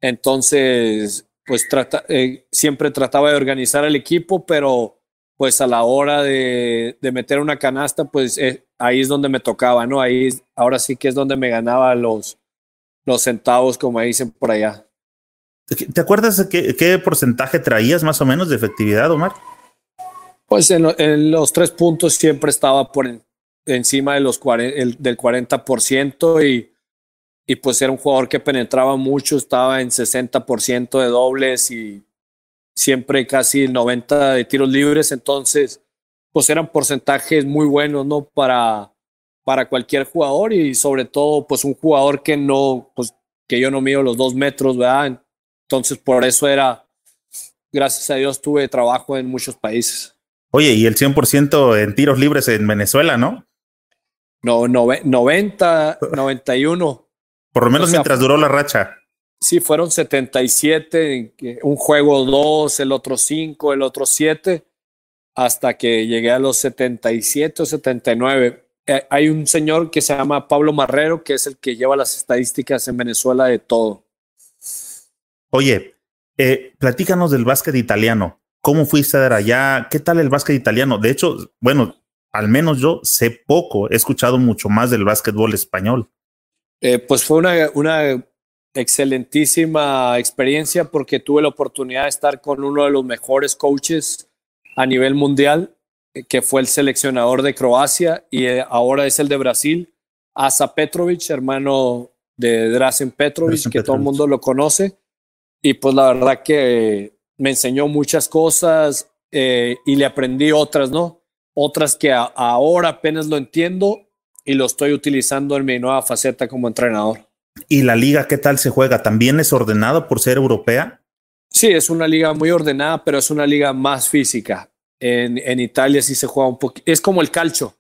Entonces, pues trata, eh, siempre trataba de organizar el equipo, pero pues a la hora de, meter una canasta, pues eh, ahí es donde me tocaba, ¿no? Ahí ahora sí que es donde me ganaba los, los centavos, como dicen por allá. ¿Te acuerdas de qué, porcentaje traías más o menos de efectividad, Omar? Pues en, los tres puntos siempre estaba por encima de los el, del 40% y, y pues era un jugador que penetraba mucho, estaba en 60% de dobles y siempre casi el 90 de tiros libres, entonces pues eran porcentajes muy buenos, ¿no? Para, para cualquier jugador y sobre todo pues un jugador que no, pues que yo no mido los dos metros, ¿verdad? Entonces por eso era, gracias a Dios tuve trabajo en muchos países. Oye, y el 100% en tiros libres en Venezuela, ¿no? No, 90, 91. Por lo menos mientras duró la racha. Sí, fueron 77, un juego 2, el otro 5, el otro 7, hasta que llegué a los 77 o 79. Eh, hay un señor que se llama Pablo Marrero, que es el que lleva las estadísticas en Venezuela de todo. Oye, eh, platícanos del básquet italiano. ¿Cómo fuiste a allá? ¿Qué tal el básquet italiano? De hecho, bueno, al menos yo sé poco, he escuchado mucho más del básquetbol español. Eh, pues fue una, una excelentísima experiencia porque tuve la oportunidad de estar con uno de los mejores coaches a nivel mundial que fue el seleccionador de Croacia y eh, ahora es el de Brasil, Asa Petrovic, hermano de Drazen Petrovic, que todo el mundo lo conoce. Y pues la verdad que me enseñó muchas cosas eh, y le aprendí otras, ¿no? Otras que ahora apenas lo entiendo y lo estoy utilizando en mi nueva faceta como entrenador. ¿Y la liga qué tal se juega? ¿También es ordenado por ser europea? Sí, es una liga muy ordenada, pero es una liga más física. En, en Italia sí se juega un poquito, es como el calcio.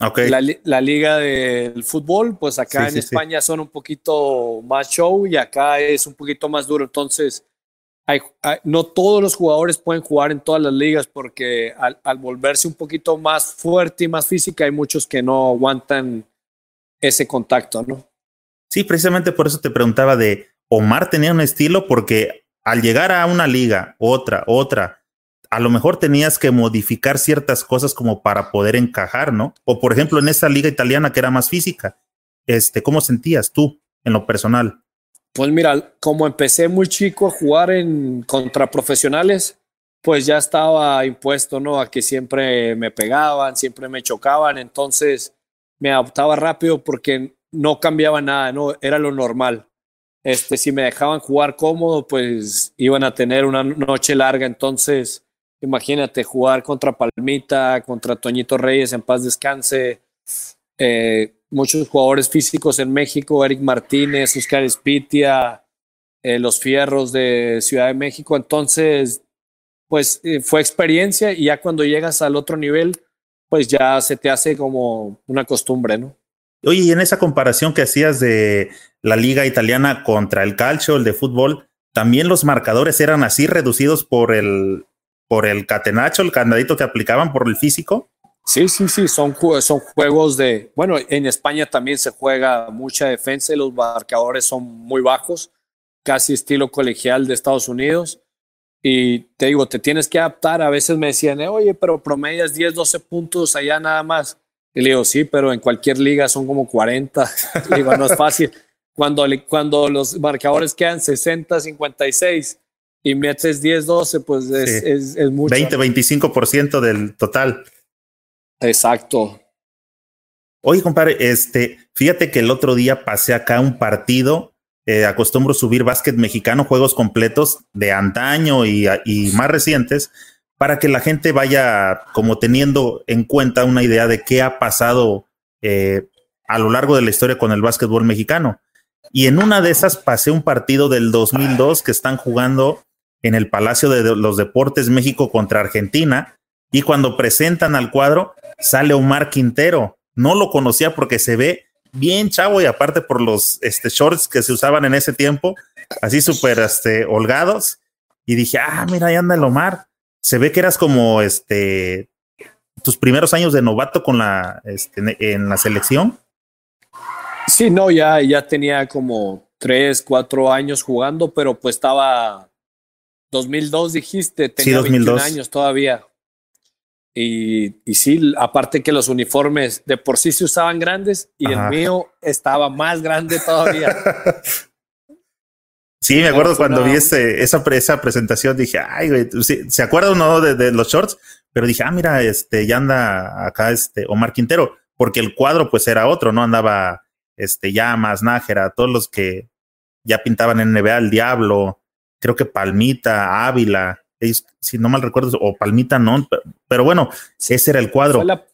Okay. La, la, liga del fútbol, pues acá Sí, en sí, España son un poquito más show y acá es un poquito más duro. Entonces, hay, hay- no todos los jugadores pueden jugar en todas las ligas porque al, al volverse un poquito más fuerte y más física, hay muchos que no aguantan ese contacto, ¿no? Sí, precisamente por eso te preguntaba de Omar tenía un estilo porque al llegar a una liga, otra, otra, a lo mejor tenías que modificar ciertas cosas como para poder encajar, ¿no? O por ejemplo en esa liga italiana que era más física, este, ¿cómo sentías tú en lo personal? Pues mira, como empecé muy chico a jugar en contra profesionales, pues ya estaba impuesto, ¿no? A que siempre me pegaban, siempre me chocaban, entonces me adaptaba rápido porque no cambiaba nada, ¿no? Era lo normal. Este, si me dejaban jugar cómodo, pues iban a tener una noche larga, entonces imagínate jugar contra Palmita, contra Toñito Reyes, en paz descanse, eh, muchos jugadores físicos en México, Eric Martínez, Oscar Espitia, eh, los Fierros de Ciudad de México. Entonces, pues eh, fue experiencia y ya cuando llegas al otro nivel, pues ya se te hace como una costumbre, ¿no? Oye, en esa comparación que hacías de la liga italiana contra el calcio, el de fútbol, también los marcadores eran así reducidos por el por el catenacho, el candadito que aplicaban por el físico. Sí, sí, sí, son, son juegos de, bueno, en España también se juega mucha defensa y los marcadores son muy bajos, casi estilo colegial de Estados Unidos. Y te digo, te tienes que adaptar. A veces me decían, eh, oye, pero promedias 10, 12 puntos allá nada más. Y le digo, sí, pero en cualquier liga son como 40. [laughs] Le digo, no es fácil. Cuando, cuando los marcadores quedan 60, 56 y metes 10, 12, pues es, Sí. es, es mucho. 20, 25% del total. Exacto. Oye, compadre, este, fíjate que el otro día pasé acá un partido. eh, acostumbro subir básquet mexicano, juegos completos de antaño y, y más recientes, para que la gente vaya como teniendo en cuenta una idea de qué ha pasado eh, a lo largo de la historia con el básquetbol mexicano. Y en una de esas pasé un partido del 2002 que están jugando en el Palacio de los Deportes México contra Argentina. Y cuando presentan al cuadro, sale Omar Quintero. No lo conocía porque se ve bien chavo y aparte por los este, shorts que se usaban en ese tiempo, así súper este, holgados. Y dije, ah, mira, ahí anda el Omar. Se ve que eras como este tus primeros años de novato con la este, en la selección. Sí, no, ya, ya tenía como tres, cuatro años jugando, pero pues estaba 2002, dijiste, tenía 2002. 21 años todavía. Y, y sí, aparte que los uniformes de por sí se usaban grandes y Ajá. el mío estaba más grande todavía. [laughs] Sí, me acuerdo cuando vi ese, esa, pre- esa presentación, dije, ay, güey, sí, se acuerda uno de, de los shorts, pero dije, ah, mira, este, ya anda acá este Omar Quintero, porque el cuadro pues era otro, ¿no? Andaba este Llamas, Nájera, todos los que ya pintaban en NBA, el Diablo, creo que Palmita, Ávila, ellos, si no mal recuerdo, o Palmita no, pero, pero bueno, ese era el cuadro. Fue la,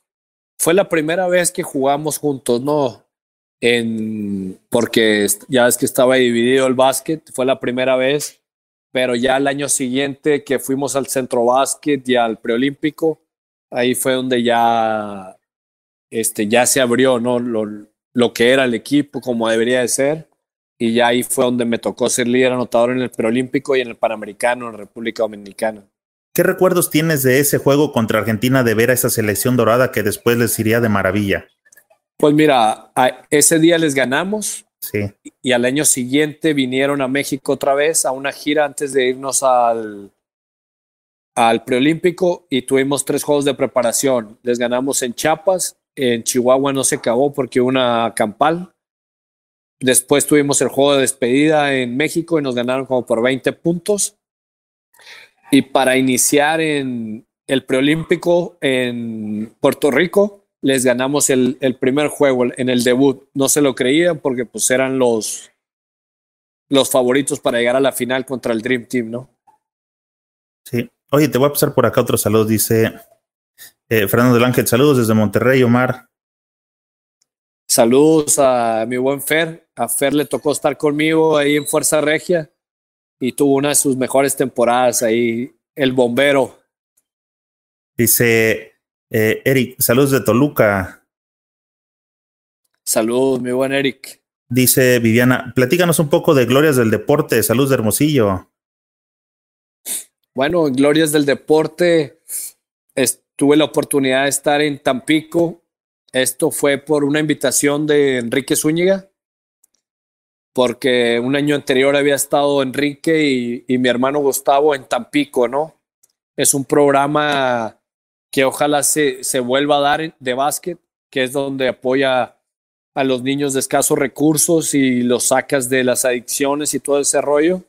fue la primera vez que jugamos juntos, ¿no? En, porque ya es que estaba dividido el básquet, fue la primera vez, pero ya el año siguiente que fuimos al centro básquet y al preolímpico, ahí fue donde ya, este, ya se abrió, ¿no? Lo, lo que era el equipo, como debería de ser, y ya ahí fue donde me tocó ser líder anotador en el preolímpico y en el panamericano en República Dominicana. ¿Qué recuerdos tienes de ese juego contra Argentina de ver a esa selección dorada que después les iría de maravilla? Pues mira, ese día les ganamos, Sí. y al año siguiente vinieron a México otra vez a una gira antes de irnos al, al preolímpico y tuvimos tres juegos de preparación. Les ganamos en Chiapas, en Chihuahua no se acabó porque hubo una campal. Después tuvimos el juego de despedida en México y nos ganaron como por 20 puntos. Y para iniciar en, el preolímpico en Puerto Rico, les ganamos el, el, primer juego en el debut. No se lo creían porque pues eran los, los favoritos para llegar a la final contra el Dream Team, ¿no? Sí. Oye, te voy a pasar por acá otro saludo. Dice eh, Fernando del Ángel, saludos desde Monterrey, Omar. Saludos a mi buen Fer. A Fer le tocó estar conmigo ahí en Fuerza Regia y tuvo una de sus mejores temporadas ahí, el bombero. Dice eh, Eric, saludos de Toluca. Saludos, mi buen Eric. Dice Viviana, platícanos un poco de Glorias del Deporte, saludos de Hermosillo. Bueno, Glorias del Deporte, tuve la oportunidad de estar en Tampico. Esto fue por una invitación de Enrique Zúñiga, porque un año anterior había estado Enrique y, y mi hermano Gustavo en Tampico, ¿no? Es un programa que ojalá se, se vuelva a dar de básquet, que es donde apoya a los niños de escasos recursos y los sacas de las adicciones y todo ese rollo.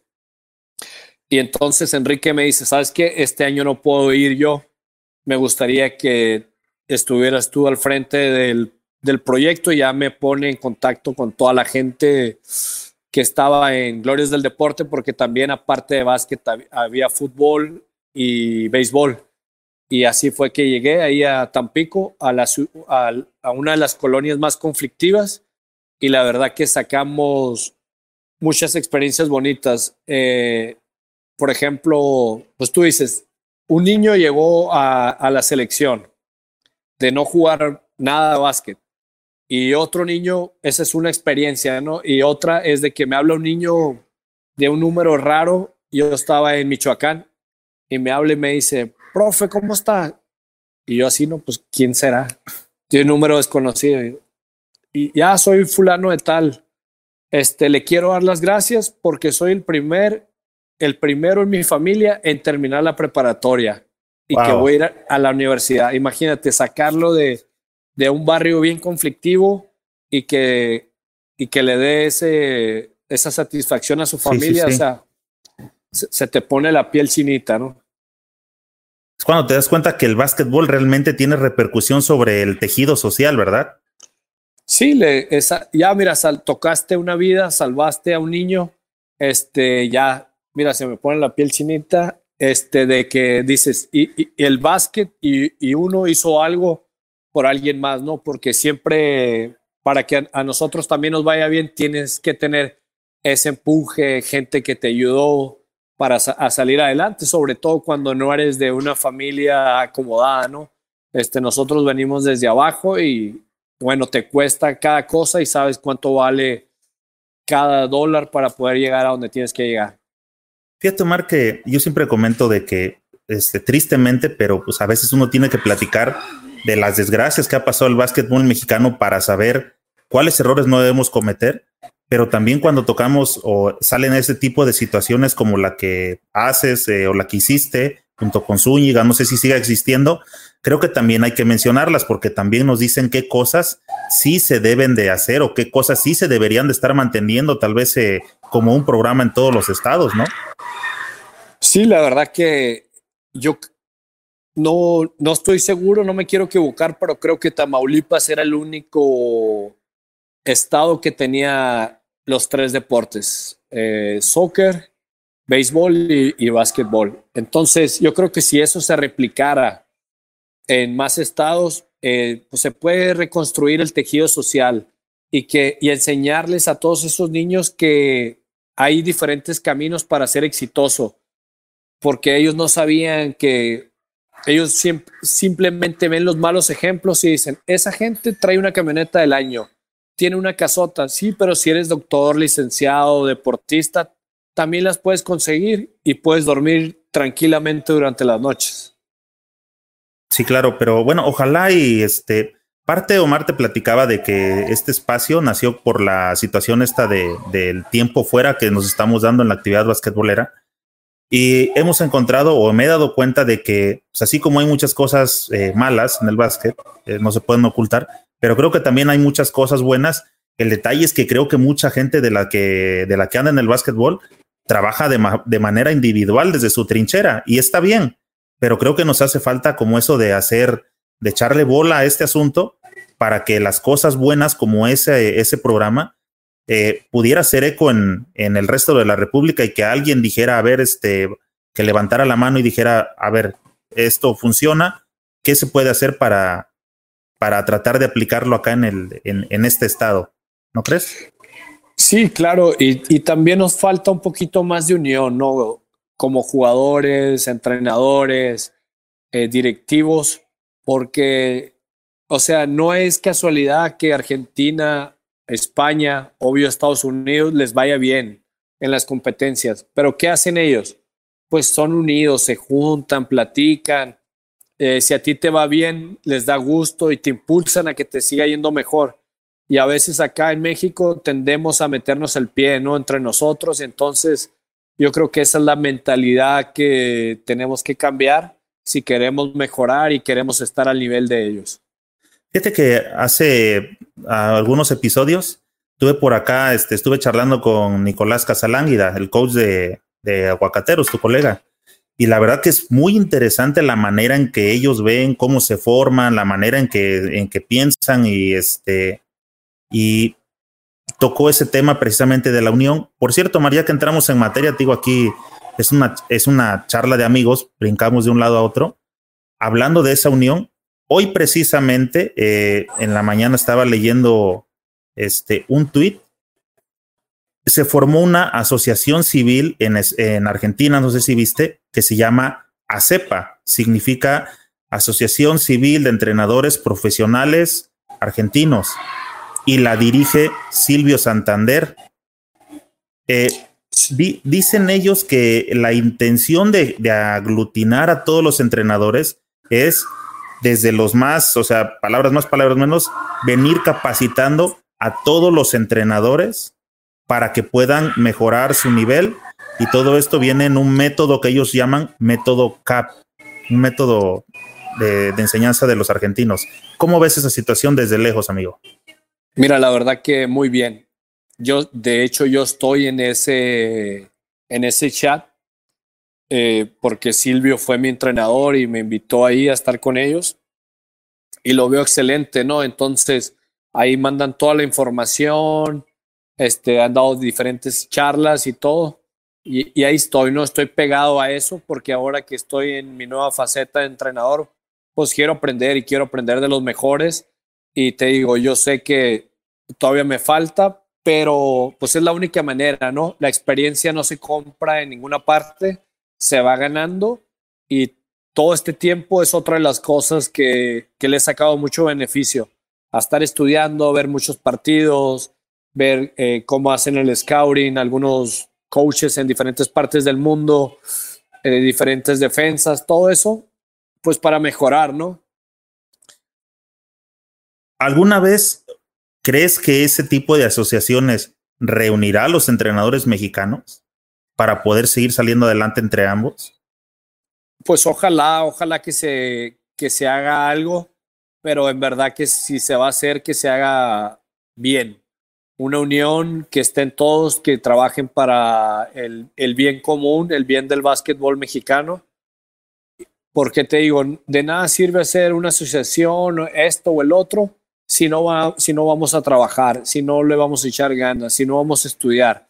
Y entonces Enrique me dice, ¿sabes qué? Este año no puedo ir yo. Me gustaría que estuvieras tú al frente del, del proyecto. Ya me pone en contacto con toda la gente que estaba en Glorias del Deporte, porque también aparte de básquet había fútbol y béisbol. Y así fue que llegué ahí a Tampico, a, una de las colonias más conflictivas. Y la verdad que sacamos muchas experiencias bonitas. Eh, por ejemplo, pues tú dices, un niño llegó a, a, la selección de no jugar nada de básquet. Y otro niño, esa es una experiencia, ¿no? Y otra es de que me habla un niño de un número raro. Yo estaba en Michoacán y me habla y me dice, profe, ¿cómo está? Y yo así, no, pues, ¿quién será? Tiene número desconocido. Y ya soy fulano de tal. Este, le quiero dar las gracias porque soy el primer, el primero en mi familia en terminar la preparatoria y que voy a ir a, la universidad. Imagínate sacarlo de, de un barrio bien conflictivo y que, y que le dé ese, esa satisfacción a su familia. O sea, se, se, te pone la piel chinita, ¿no? Es cuando te das cuenta que el básquetbol realmente tiene repercusión sobre el tejido social, ¿verdad? Sí, le, esa, ya mira, tocaste una vida, salvaste a un niño, este, ya, mira, se me pone la piel chinita, este, de que dices, y, el básquet y, uno hizo algo por alguien más, ¿no? Porque siempre, para que a nosotros también nos vaya bien, tienes que tener ese empuje, gente que te ayudó, para a salir adelante, sobre todo cuando no eres de una familia acomodada, ¿no? Este, nosotros venimos desde abajo y bueno, te cuesta cada cosa y sabes cuánto vale cada dólar para poder llegar a donde tienes que llegar. Fíjate, Omar, que yo siempre comento de que, este, tristemente, pero pues a veces uno tiene que platicar de las desgracias que ha pasado el básquetbol mexicano para saber cuáles errores no debemos cometer pero también cuando tocamos o salen ese tipo de situaciones como la que haces eh, o la que hiciste junto con Zúñiga, no sé si siga existiendo, creo que también hay que mencionarlas porque también nos dicen qué cosas sí se deben de hacer o qué cosas sí se deberían de estar manteniendo, tal vez eh, como un programa en todos los estados, ¿no? Sí, la verdad que yo no, no estoy seguro, no me quiero equivocar, pero creo que Tamaulipas era el único estado que tenía los tres deportes, eh, soccer, béisbol y, y básquetbol. Entonces, yo creo que si eso se replicara en más estados, eh, pues se puede reconstruir el tejido social y, que, y enseñarles a todos esos niños que hay diferentes caminos para ser exitoso, porque ellos no sabían que ellos simplemente ven los malos ejemplos y dicen, esa gente trae una camioneta del año, tiene una casota, sí, pero si eres doctor, licenciado, deportista, también las puedes conseguir y puedes dormir tranquilamente durante las noches. Sí, claro, pero bueno, ojalá y este parte Omar te platicaba de que este espacio nació por la situación esta de, del tiempo fuera que nos estamos dando en la actividad basquetbolera. Y hemos encontrado o me he dado cuenta de que, pues así como hay muchas cosas eh, malas en el básquet, eh, no se pueden ocultar, pero creo que también hay muchas cosas buenas. El detalle es que creo que mucha gente de la que, de la que anda en el básquetbol trabaja de, de manera individual desde su trinchera y está bien, pero creo que nos hace falta como eso de hacer, de echarle bola a este asunto para que las cosas buenas como ese, ese programa eh, pudiera hacer eco en, en, el resto de la República y que alguien dijera, a ver, este, que levantara la mano y dijera, a ver, esto funciona, ¿qué se puede hacer para, para tratar de aplicarlo acá en, el, en, este estado? ¿No crees? Sí, claro, y, y, también nos falta un poquito más de unión, ¿no? Como jugadores, entrenadores, eh, directivos, porque, o sea, no es casualidad que Argentina, España, obvio Estados Unidos les vaya bien en las competencias, pero ¿qué hacen ellos? Pues son unidos, se juntan, platican, eh, si a ti te va bien, les da gusto y te impulsan a que te siga yendo mejor. Y a veces acá en México tendemos a meternos el pie, ¿no? Entre nosotros. Entonces, yo creo que esa es la mentalidad que tenemos que cambiar si queremos mejorar y queremos estar al nivel de ellos. Fíjate que hace algunos episodios estuve por acá, este, estuve charlando con Nicolás Casalánguida, el coach de, de Aguacateros, tu colega. Y la verdad que es muy interesante la manera en que ellos ven cómo se forman, la manera en que, en que piensan y este y tocó ese tema precisamente de la unión. Por cierto, María, que entramos en materia, digo aquí es una, es una charla de amigos, brincamos de un lado a otro, hablando de esa unión. Hoy precisamente eh, en la mañana estaba leyendo este un tuit se formó una asociación civil en, en, Argentina, no sé si viste, que se llama ACEPA, significa Asociación Civil de Entrenadores Profesionales Argentinos, y la dirige Silvio Santander. Eh, di, dicen ellos que la intención de, de aglutinar a todos los entrenadores es desde los más, o sea, palabras más, palabras menos, venir capacitando a todos los entrenadores para que puedan mejorar su nivel. Y todo esto viene en un método que ellos llaman método CAP, un método de, enseñanza de los argentinos. ¿Cómo ves esa situación desde lejos, amigo? Mira, la verdad que muy bien. Yo, de hecho, yo estoy en ese, en ese chat eh, porque Silvio fue mi entrenador y me invitó ahí a estar con ellos y lo veo excelente, ¿no? Entonces, ahí mandan toda la información, este, han dado diferentes charlas y todo. Y, ahí estoy, ¿no? Estoy pegado a eso porque ahora que estoy en mi nueva faceta de entrenador, pues quiero aprender y quiero aprender de los mejores. Y te digo, yo sé que todavía me falta, pero pues es la única manera, ¿no? La experiencia no se compra en ninguna parte, se va ganando y todo este tiempo es otra de las cosas que, que le he sacado mucho beneficio a estar estudiando, ver muchos partidos, ver eh, cómo hacen el scouting, algunos coaches en diferentes partes del mundo, eh, diferentes defensas, todo eso, pues para mejorar, ¿no? ¿Alguna vez crees que ese tipo de asociaciones reunirá a los entrenadores mexicanos para poder seguir saliendo adelante entre ambos? Pues ojalá, ojalá que se, que se haga algo, pero en verdad que si se va a hacer, que se haga bien, una unión, que estén todos, que trabajen para el, el, bien común, el bien del básquetbol mexicano. Porque te digo, de nada sirve hacer una asociación, esto o el otro, si no, va, si no vamos a trabajar, si no le vamos a echar ganas, si no vamos a estudiar.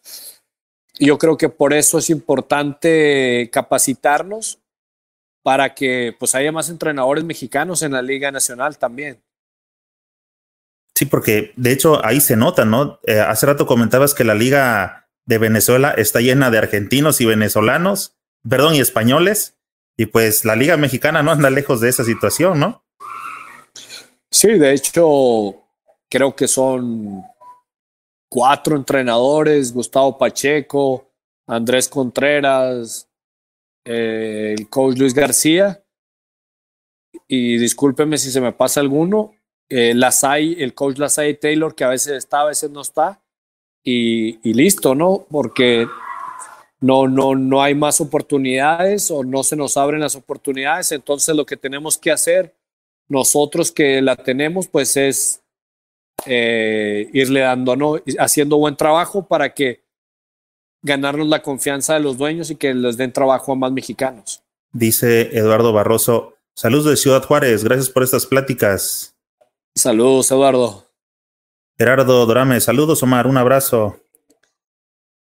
Yo creo que por eso es importante capacitarnos para que pues haya más entrenadores mexicanos en la Liga Nacional también. Sí, porque de hecho ahí se nota, ¿no? Eh, hace rato comentabas que la liga de Venezuela está llena de argentinos y venezolanos, perdón, y españoles, y pues la liga mexicana no anda lejos de esa situación, ¿no? Sí, de hecho, creo que son cuatro entrenadores, Gustavo Pacheco, Andrés Contreras, eh, el coach Luis García, y discúlpeme si se me pasa alguno, eh, Lasai, el coach Lasai Taylor, que a veces está, a veces no está, y, y, listo, ¿no? Porque no, no, no hay más oportunidades o no se nos abren las oportunidades, entonces lo que tenemos que hacer nosotros que la tenemos, pues es eh, irle dando, ¿no? Haciendo buen trabajo para que ganarnos la confianza de los dueños y que les den trabajo a más mexicanos. Dice Eduardo Barroso, saludos de Ciudad Juárez, gracias por estas pláticas. Saludos, Eduardo. Gerardo Dorame, saludos, Omar, un abrazo.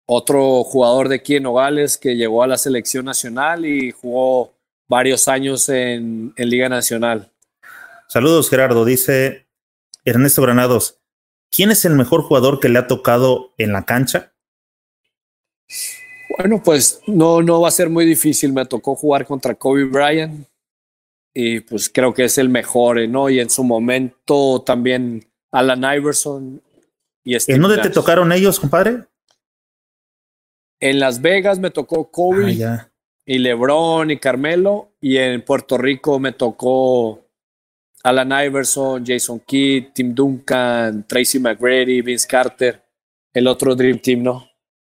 Otro jugador de aquí en Nogales que llegó a la selección nacional y jugó varios años en, en Liga Nacional. Saludos, Gerardo. Dice Ernesto Granados, ¿quién es el mejor jugador que le ha tocado en la cancha? Bueno, pues no, no va a ser muy difícil. Me tocó jugar contra Kobe Bryant y pues creo que es el mejor, ¿no? Y en su momento también Alan Iverson y Steve ¿En dónde te tocaron ellos, compadre? En Las Vegas me tocó Kobe ah, y LeBron y Carmelo y en Puerto Rico me tocó Alan Iverson, Jason Kidd, Tim Duncan, Tracy McGrady, Vince Carter, el otro Dream Team, ¿no?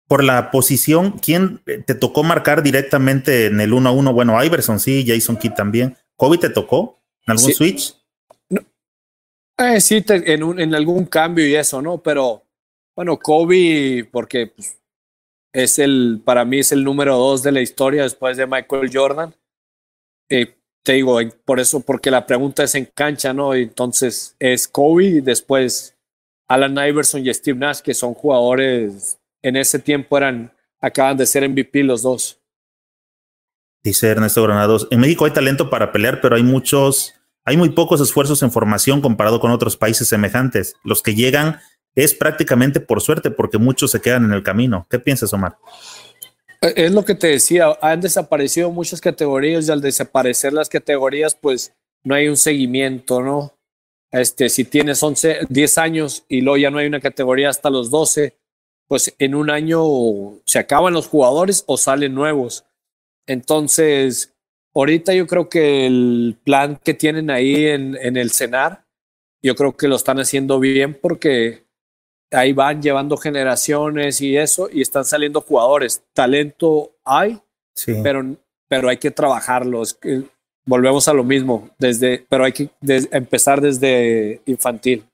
Por la posición, ¿quién te tocó marcar directamente en el 1 a 1? Bueno, Iverson sí, Jason Kidd también. ¿Kobe te tocó en algún switch? Eh, sí, en, en, algún cambio y eso, ¿no? Pero bueno, Kobe, porque pues, es el, para mí es el número dos de la historia después de Michael Jordan. Eh, te digo, por eso, porque la pregunta es en cancha, ¿no? Entonces es Kobe y después Alan Iverson y Steve Nash, que son jugadores, en ese tiempo eran, acaban de ser MVP los dos. Dice Ernesto Granados, en México hay talento para pelear, pero hay muchos, hay muy pocos esfuerzos en formación comparado con otros países semejantes. Los que llegan es prácticamente por suerte, porque muchos se quedan en el camino. ¿Qué piensas, Omar? Es lo que te decía, han desaparecido muchas categorías y al desaparecer las categorías, pues no hay un seguimiento, ¿no? Este, si tienes 11, 10 años y luego ya no hay una categoría hasta los 12, pues en un año se acaban los jugadores o salen nuevos. Entonces, ahorita yo creo que el plan que tienen ahí en, en el CENAR, yo creo que lo están haciendo bien porque ahí van llevando generaciones y eso, y están saliendo jugadores. Talento hay, pero, pero hay que trabajarlo. volvemos a lo mismo, desde, pero hay que empezar desde infantil.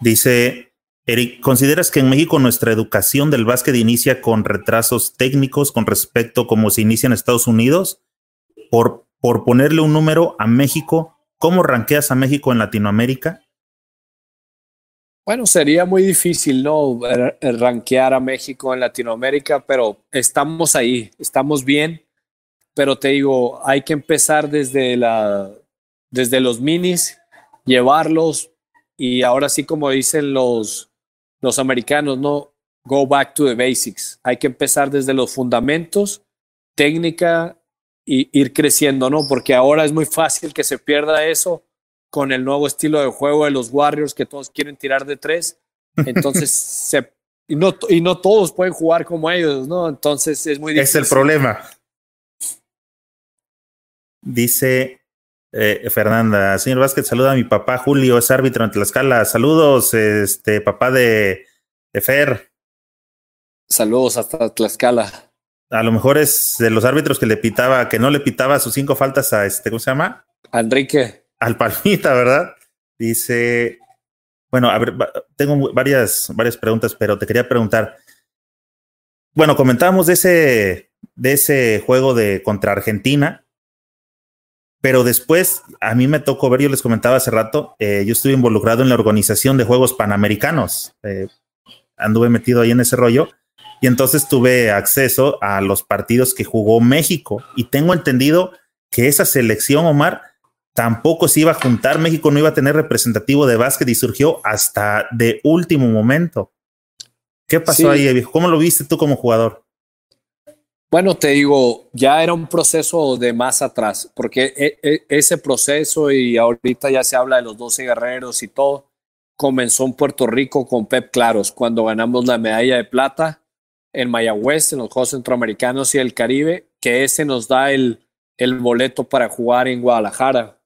Dice Eric, ¿consideras que en México nuestra educación del básquet inicia con retrasos técnicos con respecto a cómo se inicia en Estados Unidos? Por, por ponerle un número a México, ¿cómo ranqueas a México en Latinoamérica? Bueno, sería muy difícil, ¿no? Ranquear a México en Latinoamérica, pero estamos ahí, estamos bien. Pero te digo, hay que empezar desde, la, desde los minis, llevarlos y ahora sí, como dicen los, los americanos, ¿no? Go back to the basics. Hay que empezar desde los fundamentos, técnica y ir creciendo, ¿no? Porque ahora es muy fácil que se pierda eso con el nuevo estilo de juego de los Warriors que todos quieren tirar de tres. Entonces, [laughs] se, y, no, y no todos pueden jugar como ellos, ¿no? Entonces es muy difícil. Es el problema. Dice eh, Fernanda, señor Vázquez, saluda a mi papá Julio, es árbitro en Tlaxcala. Saludos, este papá de, de Fer. Saludos hasta Tlaxcala. A lo mejor es de los árbitros que le pitaba, que no le pitaba sus cinco faltas a este, ¿cómo se llama? Enrique al Palmita, ¿verdad? Dice, bueno, a ver, tengo varias, varias preguntas, pero te quería preguntar. Bueno, comentábamos de ese, de ese juego de contra Argentina, pero después a mí me tocó ver, yo les comentaba hace rato, eh, yo estuve involucrado en la organización de Juegos Panamericanos, eh, anduve metido ahí en ese rollo, y entonces tuve acceso a los partidos que jugó México, y tengo entendido que esa selección, Omar, tampoco se iba a juntar, México no iba a tener representativo de básquet y surgió hasta de último momento. ¿Qué pasó ahí, viejo? ¿Cómo lo viste tú como jugador? Bueno, te digo, ya era un proceso de más atrás, porque e, e, ese proceso y ahorita ya se habla de los 12 guerreros y todo, comenzó en Puerto Rico con Pep Claros, cuando ganamos la medalla de plata en Mayagüez, en los Juegos Centroamericanos y el Caribe, que ese nos da el, boleto para jugar en Guadalajara.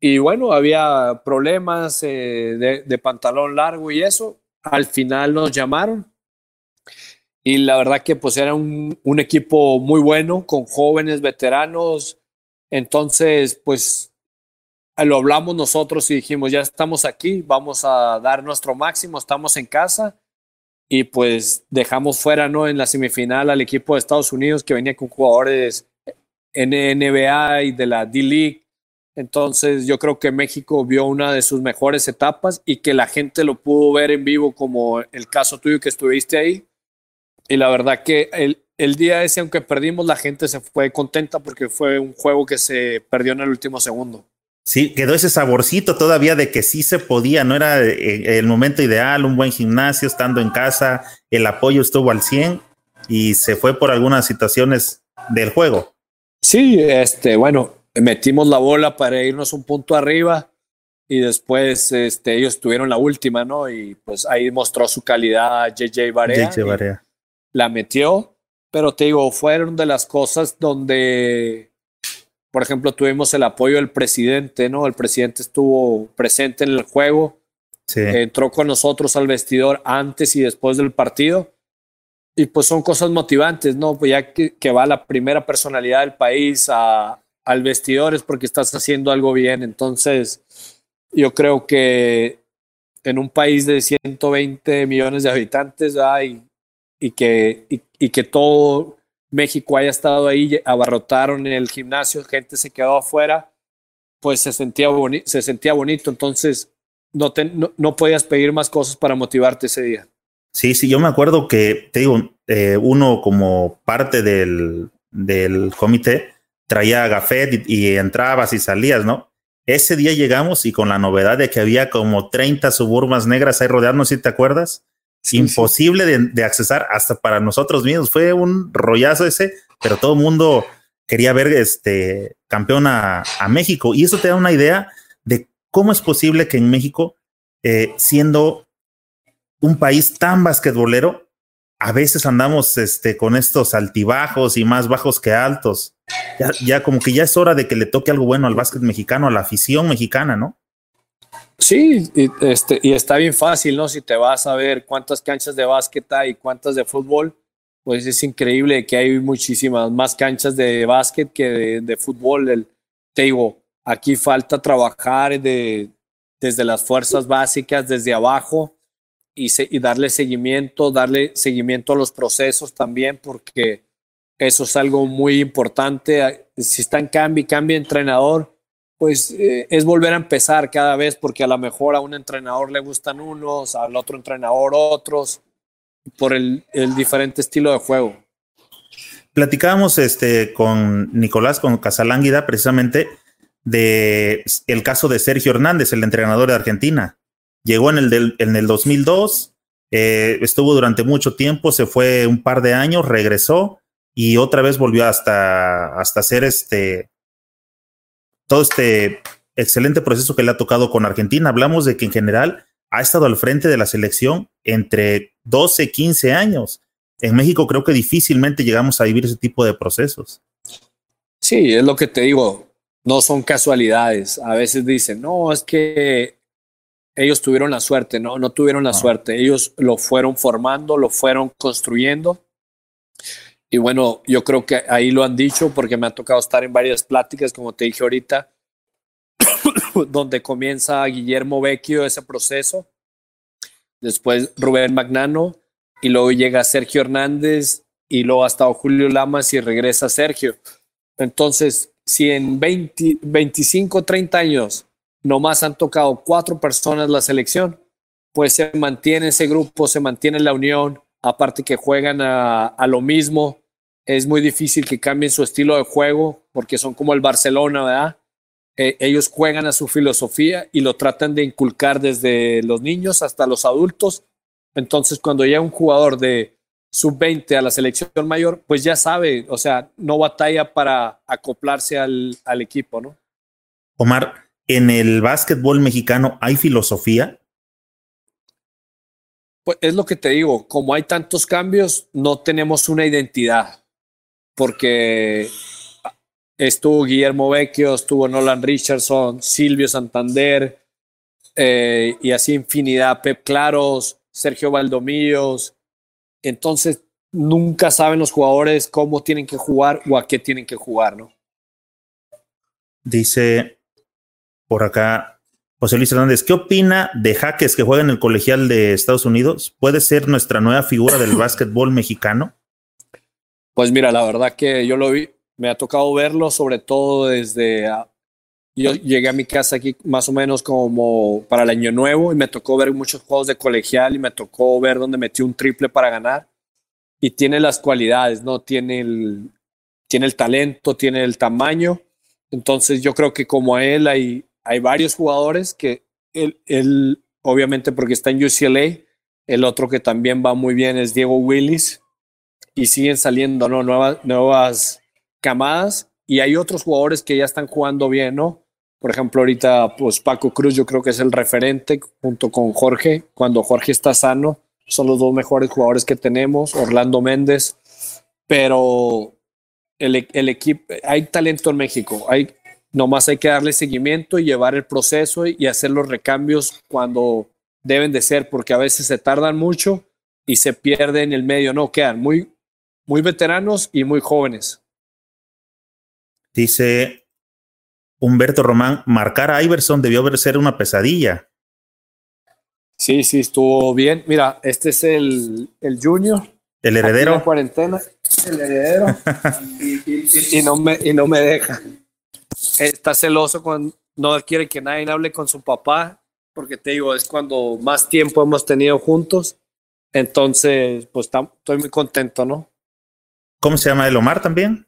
Y bueno, había problemas eh, de, pantalón largo y eso. Al final nos llamaron. Y la verdad que pues era un, un equipo muy bueno, con jóvenes veteranos. Entonces, pues lo hablamos nosotros y dijimos, ya estamos aquí, vamos a dar nuestro máximo, estamos en casa. Y pues dejamos fuera, ¿no? En la semifinal al equipo de Estados Unidos que venía con jugadores NBA y de la D-League. Entonces yo creo que México vio una de sus mejores etapas y que la gente lo pudo ver en vivo como el caso tuyo que estuviste ahí. Y la verdad que el, el día ese, aunque perdimos, la gente se fue contenta porque fue un juego que se perdió en el último segundo. Sí, quedó ese saborcito todavía de que sí se podía, no era eh, el momento ideal, un buen gimnasio, estando en casa, el apoyo estuvo al 100 y se fue por algunas situaciones del juego. Sí, este, bueno, metimos la bola para irnos un punto arriba y después este, ellos tuvieron la última, ¿no? Y pues ahí mostró su calidad JJ Barea. JJ Barea. La metió, pero te digo, fueron de las cosas donde por ejemplo, tuvimos el apoyo del presidente, ¿no? El presidente estuvo presente en el juego, entró con nosotros al vestidor antes y después del partido. Y pues son cosas motivantes, ¿no? Pues ya que, va la primera personalidad del país a, al vestidor es porque estás haciendo algo bien. Entonces, yo creo que en un país de 120 millones de habitantes hay y, que, y que todo México haya estado ahí, abarrotaron el gimnasio, gente se quedó afuera, pues se sentía, se sentía bonito. Entonces, no, no, podías pedir más cosas para motivarte ese día. Sí, sí, yo me acuerdo que, te digo, eh, uno como parte del, del comité traía gafet y, y, entrabas y salías, ¿no? Ese día llegamos y con la novedad de que había como 30 suburmas negras ahí rodearnos, si te acuerdas? Imposible De, de, accesar hasta para nosotros mismos. Fue un rollazo ese, pero todo el mundo quería ver este campeón a, a, México. Y eso te da una idea de cómo es posible que en México, eh, siendo un país tan basquetbolero, a veces andamos este, con estos altibajos y más bajos que altos. Ya, ya como que ya es hora de que le toque algo bueno al básquet mexicano, a la afición mexicana, ¿no? Sí, y, este, y está bien fácil, ¿no? Si te vas a ver cuántas canchas de básquet hay y cuántas de fútbol, pues es increíble que hay muchísimas más canchas de básquet que de, fútbol. Te digo, aquí falta trabajar de, desde las fuerzas básicas, desde abajo, y, y darle seguimiento, darle seguimiento a los procesos también, porque eso es algo muy importante. Si está en cambio, cambia entrenador, pues eh, es volver a empezar cada vez porque a lo mejor a un entrenador le gustan unos, al otro entrenador otros, por el, diferente estilo de juego. Platicábamos este, con Nicolás, con Casalánguida, precisamente de el caso de Sergio Hernández, el entrenador de Argentina. Llegó en el, en el 2002, eh, estuvo durante mucho tiempo, se fue un par de años, regresó y otra vez volvió hasta, hasta ser este, todo este excelente proceso que le ha tocado con Argentina. Hablamos de que en general ha estado al frente de la selección entre 12, 15 años. En México creo que difícilmente llegamos a vivir ese tipo de procesos. Sí, es lo que te digo, no son casualidades. A veces dicen, no, es que ellos tuvieron la suerte, no, no tuvieron la suerte. Ellos lo fueron formando, lo fueron construyendo y bueno, yo creo que ahí lo han dicho porque me ha tocado estar en varias pláticas, como te dije ahorita, [coughs] donde comienza Guillermo Vecchio ese proceso, después Rubén Magnano y luego llega Sergio Hernández y luego ha estado Julio Lamas y regresa Sergio. Entonces, si en 20, 25, 30 años nomás han tocado cuatro personas la selección, pues se mantiene ese grupo, se mantiene la unión, aparte que juegan a, a lo mismo, es muy difícil que cambien su estilo de juego porque son como el Barcelona, ¿verdad? Eh, ellos juegan a su filosofía y lo tratan de inculcar desde los niños hasta los adultos. Entonces, cuando llega un jugador de sub-20 a la selección mayor, pues ya sabe, o sea, no batalla para acoplarse al, al equipo, ¿no? Omar, ¿en el básquetbol mexicano hay filosofía? Pues es lo que te digo, como hay tantos cambios, no tenemos una identidad porque estuvo Guillermo Vecchio, estuvo Nolan Richardson, Silvio Santander, eh, y así infinidad, Pep Claros, Sergio Valdomillos. Entonces, nunca saben los jugadores cómo tienen que jugar o a qué tienen que jugar, ¿no? Dice por acá José Luis Hernández, ¿qué opina de Jaques que juega en el colegial de Estados Unidos? ¿Puede ser nuestra nueva figura del [coughs] básquetbol mexicano? Pues mira, la verdad que yo lo vi, me ha tocado verlo, sobre todo desde... Ah, yo llegué a mi casa aquí más o menos como para el año nuevo y me tocó ver muchos juegos de colegial y me tocó ver donde metió un triple para ganar. Y tiene las cualidades, ¿no? Tiene el, tiene el talento, tiene el tamaño. Entonces yo creo que como a él hay, hay varios jugadores que él, él, obviamente porque está en UCLA, el otro que también va muy bien es Diego Willis y siguen saliendo ¿no? nuevas, nuevas camadas y hay otros jugadores que ya están jugando bien, ¿no? Por ejemplo, ahorita pues Paco Cruz yo creo que es el referente junto con Jorge. Cuando Jorge está sano, son los dos mejores jugadores que tenemos, Orlando Méndez, pero el, el equipo, hay talento en México, hay, nomás hay que darle seguimiento y llevar el proceso y hacer los recambios cuando deben de ser, porque a veces se tardan mucho y se pierde en el medio, no, quedan muy, muy veteranos y muy jóvenes. Dice Humberto Román, marcar a Iverson debió ser una pesadilla. Sí, sí, estuvo bien. Mira, este es el, el Junior. El heredero. cuarentena. El heredero. [laughs] y, no me, y no me deja. Está celoso cuando no quiere que nadie hable con su papá, porque te digo, es cuando más tiempo hemos tenido juntos. Entonces, pues estoy muy contento, ¿no? ¿Cómo se llama el Omar también?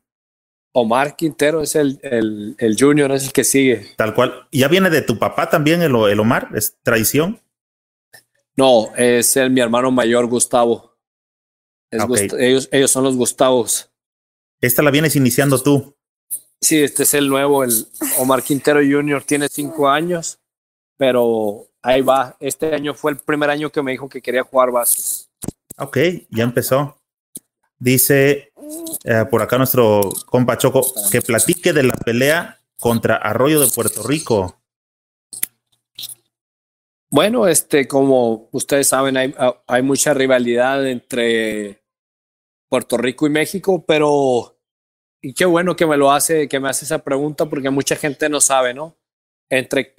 Omar Quintero es el, el, el, junior, es el que sigue. Tal cual. ¿Ya viene de tu papá también el, el Omar? ¿Es traición? No, es el mi hermano mayor, Gustavo. ellos, ellos son los Gustavos. Esta la vienes iniciando tú. Sí, este es el nuevo, el Omar Quintero Jr. tiene cinco años, pero ahí va. Este año fue el primer año que me dijo que quería jugar básquet. Ok, ya empezó. Dice eh, por acá nuestro compa Choco que platique de la pelea contra Arroyo de Puerto Rico. Bueno, este, como ustedes saben, hay, hay mucha rivalidad entre Puerto Rico y México, pero y qué bueno que me lo hace, que me hace esa pregunta, porque mucha gente no sabe, ¿no? Entre,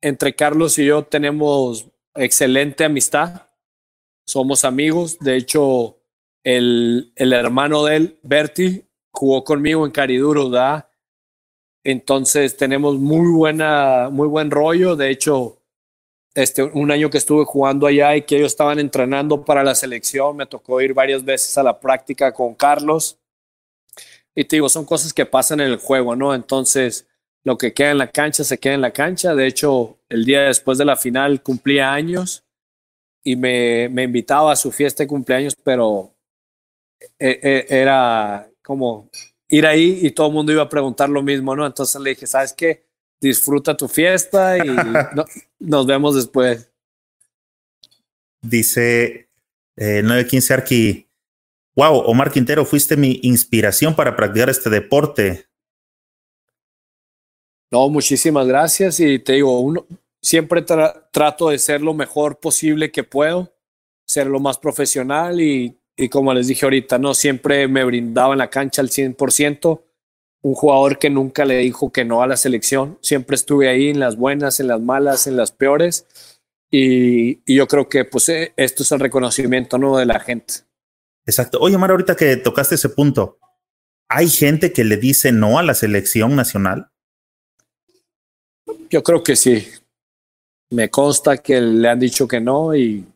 entre Carlos y yo tenemos excelente amistad, somos amigos, de hecho, el, el hermano de él, Berti, jugó conmigo en Cariduro, ¿verdad? Entonces tenemos muy buena, muy buen rollo. De hecho, este, un año que estuve jugando allá y que ellos estaban entrenando para la selección, me tocó ir varias veces a la práctica con Carlos. Y te digo, son cosas que pasan en el juego, ¿no? Entonces, lo que queda en la cancha se queda en la cancha. De hecho, el día después de la final cumplía años y me, me invitaba a su fiesta de cumpleaños, pero era como ir ahí y todo el mundo iba a preguntar lo mismo, ¿no? Entonces le dije, ¿sabes qué? Disfruta tu fiesta y [laughs] nos vemos después. Dice eh, 915 Arqui, wow, Omar Quintero, fuiste mi inspiración para practicar este deporte. No, muchísimas gracias y te digo, uno, siempre trato de ser lo mejor posible que puedo, ser lo más profesional y y como les dije ahorita, no siempre me brindaba en la cancha al 100%. Un jugador que nunca le dijo que no a la selección. Siempre estuve ahí en las buenas, en las malas, en las peores. Y, yo creo que pues eh, esto es el reconocimiento ¿no? de la gente. Exacto. Oye, Mar, ahorita que tocaste ese punto, ¿hay gente que le dice no a la selección nacional? Yo creo que sí. Me consta que le han dicho que no y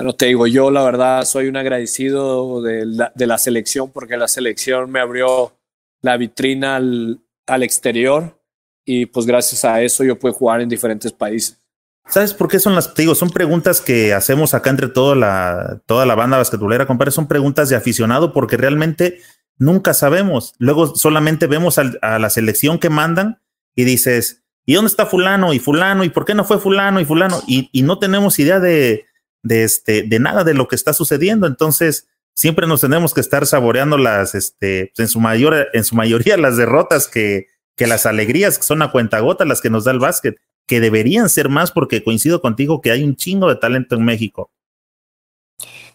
bueno, te digo, yo la verdad soy un agradecido de la, de la selección porque la selección me abrió la vitrina al, al, exterior y pues gracias a eso yo puedo jugar en diferentes países. ¿Sabes por qué son las, te digo, son preguntas que hacemos acá entre toda la, toda la banda basquetbolera, compadre, son preguntas de aficionado porque realmente nunca sabemos. Luego solamente vemos a, a la selección que mandan y dices, ¿y dónde está fulano y fulano? ¿Y por qué no fue fulano y fulano? Y, y no tenemos idea de, de, este, de nada de lo que está sucediendo. Entonces, siempre nos tenemos que estar saboreando las, este, en su mayor, en su mayoría las derrotas que, que las alegrías que son a cuentagota las que nos da el básquet, que deberían ser más porque coincido contigo que hay un chingo de talento en México.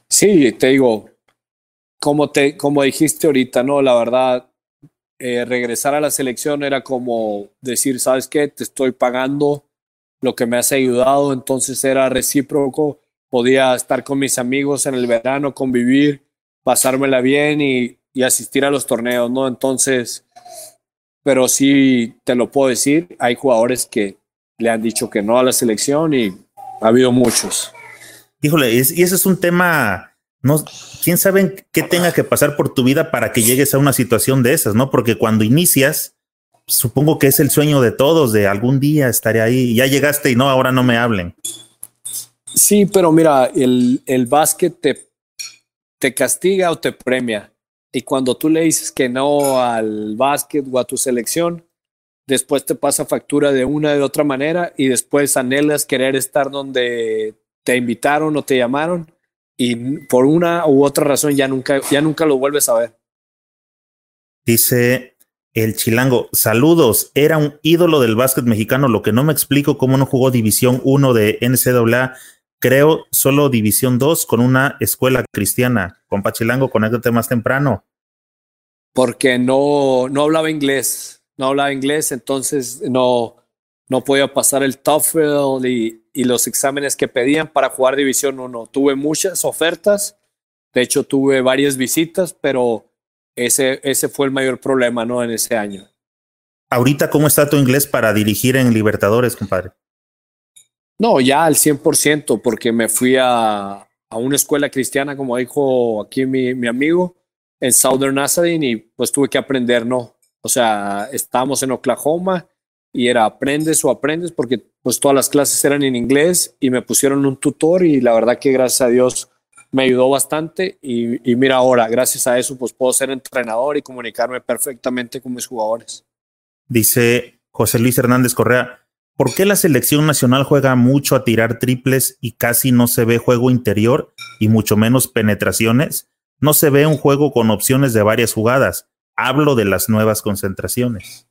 Sí, te digo, como, te, como dijiste ahorita, ¿no? La verdad, eh, regresar a la selección era como decir, ¿sabes qué? Te estoy pagando lo que me has ayudado, entonces era recíproco podía estar con mis amigos en el verano, convivir, pasármela bien y, y asistir a los torneos, ¿no? Entonces, pero sí te lo puedo decir, hay jugadores que le han dicho que no a la selección y ha habido muchos. Híjole, y ese es un tema, no, quién sabe qué tenga que pasar por tu vida para que llegues a una situación de esas, ¿no? Porque cuando inicias, supongo que es el sueño de todos, de algún día estaré ahí, ya llegaste y no, ahora no me hablen. Sí, pero mira, el, el básquet te, te castiga o te premia. Y cuando tú le dices que no al básquet o a tu selección, después te pasa factura de una de otra manera y después anhelas querer estar donde te invitaron o te llamaron y por una u otra razón ya nunca, ya nunca lo vuelves a ver. Dice el chilango, saludos, era un ídolo del básquet mexicano, lo que no me explico cómo no jugó División 1 de NCAA, creo solo División 2 con una escuela cristiana. Compa Chilango, conéctate más temprano. Porque no, no hablaba inglés no hablaba inglés, entonces no, no podía pasar el TOEFL y, y, los exámenes que pedían para jugar División 1. Tuve muchas ofertas, de hecho tuve varias visitas, pero ese, ese fue el mayor problema ¿no? en ese año. Ahorita, ¿cómo está tu inglés para dirigir en Libertadores, compadre? No, ya al 100%, porque me fui a, a una escuela cristiana, como dijo aquí mi, mi amigo, en Southern Nazarene, y pues tuve que aprender, ¿no? O sea, estábamos en Oklahoma y era aprendes o aprendes porque pues todas las clases eran en inglés y me pusieron un tutor y la verdad que gracias a Dios me ayudó bastante y, y mira ahora, gracias a eso pues puedo ser entrenador y comunicarme perfectamente con mis jugadores. Dice José Luis Hernández Correa, ¿por qué la selección nacional juega mucho a tirar triples y casi no se ve juego interior y mucho menos penetraciones? No se ve un juego con opciones de varias jugadas hablo de las nuevas concentraciones.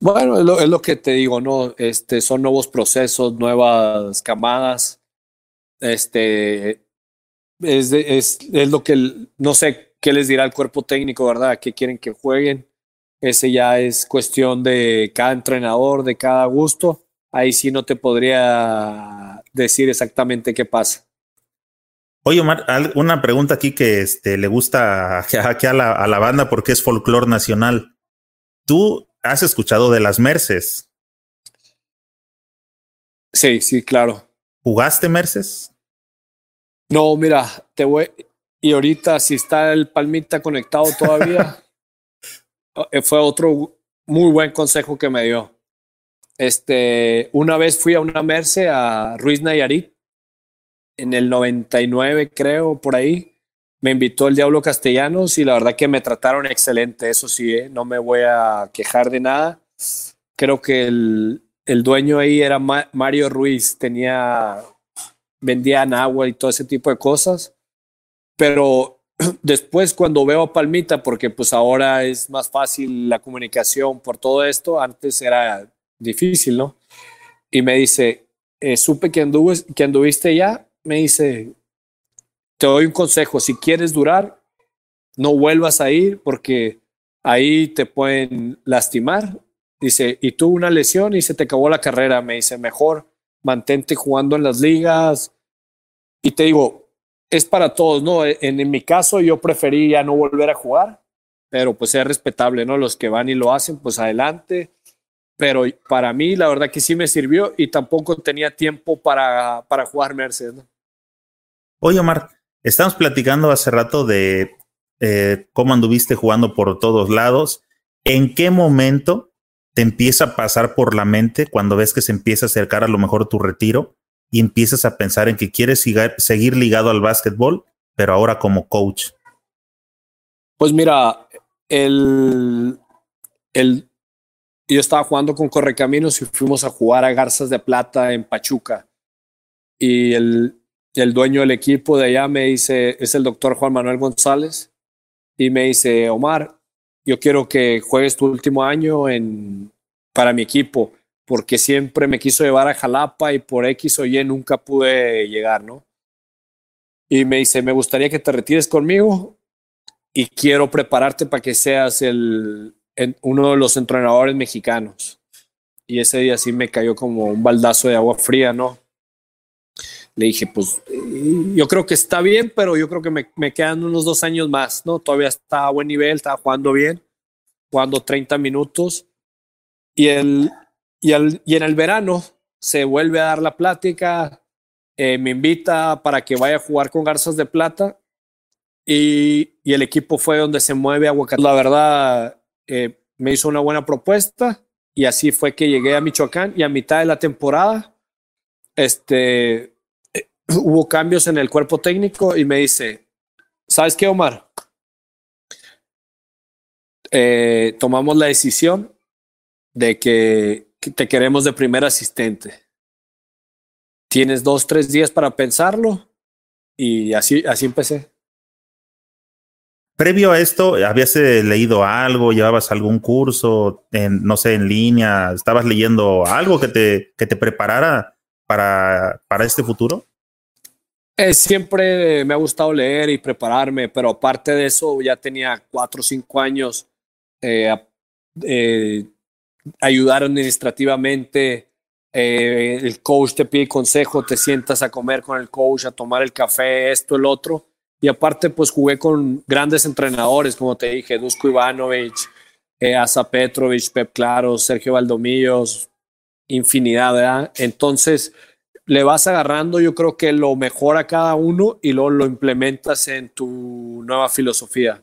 Bueno, es lo, que te digo, ¿no? Este, son nuevos procesos, nuevas camadas. Este, es, es, es lo que, no sé qué les dirá el cuerpo técnico, ¿verdad? ¿Qué quieren que jueguen? Ese ya es cuestión de cada entrenador, de cada gusto. Ahí sí no te podría decir exactamente qué pasa. Oye, Omar, una pregunta aquí que este, le gusta aquí a la, a la banda porque es folclore nacional. ¿Tú has escuchado de las Merces? Sí, sí, claro. ¿Jugaste Merces? No, mira, te voy. Y ahorita, si está el palmita conectado todavía, [laughs] fue otro muy buen consejo que me dio. Este, una vez fui a una Merce a Ruiz Nayarit en el 99, creo, por ahí, me invitó el Diablo Castellanos y la verdad que me trataron excelente, eso sí, ¿eh? no me voy a quejar de nada. Creo que el, el dueño ahí era Mario Ruiz, tenía, vendían agua y todo ese tipo de cosas, pero después cuando veo a Palmita, porque pues ahora es más fácil la comunicación por todo esto, antes era difícil, ¿no? Y me dice, eh, supe que, que anduviste ya, me dice, te doy un consejo, si quieres durar, no vuelvas a ir porque ahí te pueden lastimar. Dice, y tuvo una lesión y se te acabó la carrera. Me dice, mejor mantente jugando en las ligas. Y te digo, es para todos, ¿no? En, en mi caso yo preferí ya no volver a jugar, pero pues es respetable, ¿no? Los que van y lo hacen, pues adelante. Pero para mí la verdad que sí me sirvió y tampoco tenía tiempo para, para jugar Mercedes, ¿no? Oye, Omar, estamos platicando hace rato de eh, cómo anduviste jugando por todos lados. ¿En qué momento te empieza a pasar por la mente cuando ves que se empieza a acercar a lo mejor tu retiro y empiezas a pensar en que quieres seguir ligado al básquetbol, pero ahora como coach? Pues mira, el, el, yo estaba jugando con Correcaminos y fuimos a jugar a Garzas de Plata en Pachuca. Y el, el dueño del equipo de allá me dice, es el doctor Juan Manuel González, y me dice, Omar, yo quiero que juegues tu último año en, para mi equipo, porque siempre me quiso llevar a Jalapa y por X o Y nunca pude llegar, ¿no? Y me dice, me gustaría que te retires conmigo y quiero prepararte para que seas el, uno de los entrenadores mexicanos. Y ese día sí me cayó como un baldazo de agua fría, ¿no? le dije, pues yo creo que está bien, pero yo creo que me, quedan unos dos años más, ¿no? Todavía está a buen nivel, está jugando bien, jugando 30 minutos. Y, el, y, el, y en el verano se vuelve a dar la plática, eh, me invita para que vaya a jugar con Garzas de Plata y, y el equipo fue donde se mueve Aguacate. La verdad, eh, me hizo una buena propuesta y así fue que llegué a Michoacán y a mitad de la temporada, este, hubo cambios en el cuerpo técnico y me dice, ¿sabes qué, Omar? Eh, tomamos la decisión de que, te queremos de primer asistente. Tienes dos, tres días para pensarlo y así, así empecé. Previo a esto, ¿habías eh, leído algo? ¿Llevabas algún curso, en, no sé, en línea? ¿Estabas leyendo algo que te, que te preparara para, para este futuro? Eh, siempre me ha gustado leer y prepararme, pero aparte de eso, ya tenía cuatro o cinco años eh, eh, ayudar administrativamente. Eh, el coach te pide consejo, te sientas a comer con el coach, a tomar el café, esto, el otro. Y aparte, pues jugué con grandes entrenadores, como te dije, Dusko Ivanovic, eh, Asa Petrovic, Pep Claro, Sergio Valdomillos, infinidad, ¿verdad? Entonces, le vas agarrando, yo creo que lo mejor a cada uno y luego lo implementas en tu nueva filosofía.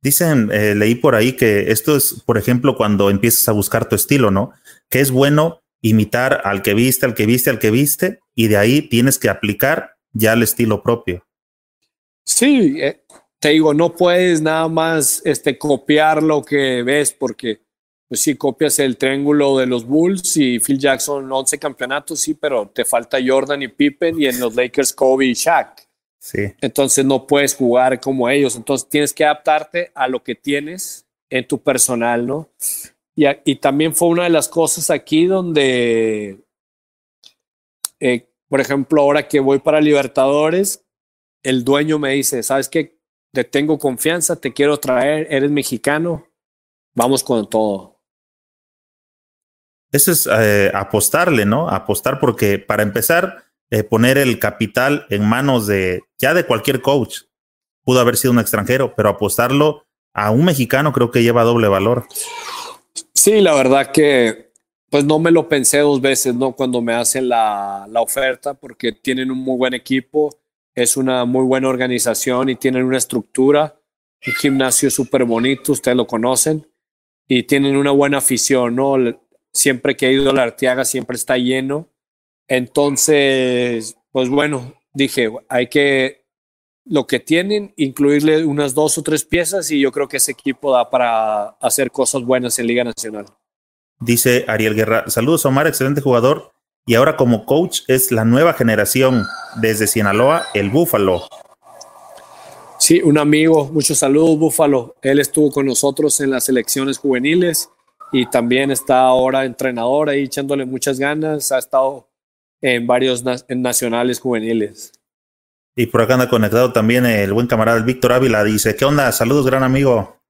Dicen, eh, leí por ahí que esto es, por ejemplo, cuando empiezas a buscar tu estilo, ¿no? Que es bueno imitar al que viste, al que viste, al que viste, y de ahí tienes que aplicar ya el estilo propio. Sí, eh, te digo, no puedes nada más este, copiar lo que ves, porque pues sí, copias el triángulo de los Bulls y Phil Jackson 11 campeonatos, sí, pero te falta Jordan y Pippen y en los Lakers Kobe y Shaq. Sí. Entonces no puedes jugar como ellos, entonces tienes que adaptarte a lo que tienes en tu personal, ¿no? Y, y también fue una de las cosas aquí donde, eh, por ejemplo, ahora que voy para Libertadores, el dueño me dice, ¿sabes qué? Te tengo confianza, te quiero traer, eres mexicano, vamos con todo eso es eh, apostarle, ¿no? Apostar porque para empezar, eh, poner el capital en manos de ya de cualquier coach. Pudo haber sido un extranjero, pero apostarlo a un mexicano creo que lleva doble valor. Sí, la verdad que pues no me lo pensé dos veces, ¿no? Cuando me hacen la, la oferta, porque tienen un muy buen equipo, es una muy buena organización y tienen una estructura, un gimnasio súper bonito, ustedes lo conocen, y tienen una buena afición, ¿no? siempre que he ido a la Arteaga siempre está lleno. Entonces, pues bueno, dije, hay que lo que tienen, incluirle unas dos o tres piezas y yo creo que ese equipo da para hacer cosas buenas en Liga Nacional. Dice Ariel Guerra, saludos Omar, excelente jugador. Y ahora como coach es la nueva generación desde Sinaloa, el Búfalo. Sí, un amigo, muchos saludos Búfalo. Él estuvo con nosotros en las elecciones juveniles y también está ahora entrenador ahí echándole muchas ganas. Ha estado en varios nacionales juveniles. Y por acá anda conectado también el buen camarada Víctor Ávila. Dice, ¿qué onda? Saludos, gran amigo.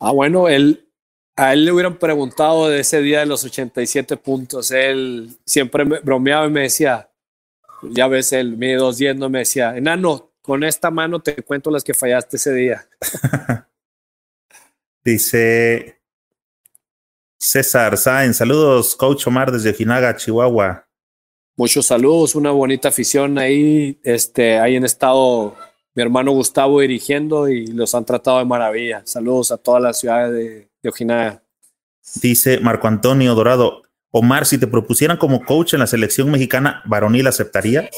Ah, bueno, él, a él le hubieran preguntado de ese día de los 87 puntos. Él siempre me bromeaba y me decía, ya ves, él me dos yendo, me decía, enano, con esta mano te cuento las que fallaste ese día. [laughs] Dice, César Sáenz, saludos, Coach Omar desde Finaga, Chihuahua. Muchos saludos, una bonita afición ahí. Este, ahí en estado mi hermano Gustavo dirigiendo y los han tratado de maravilla. Saludos a toda la ciudad de, de Ojinaga. Dice Marco Antonio Dorado, Omar, si te propusieran como coach en la selección mexicana varonil, ¿aceptarías?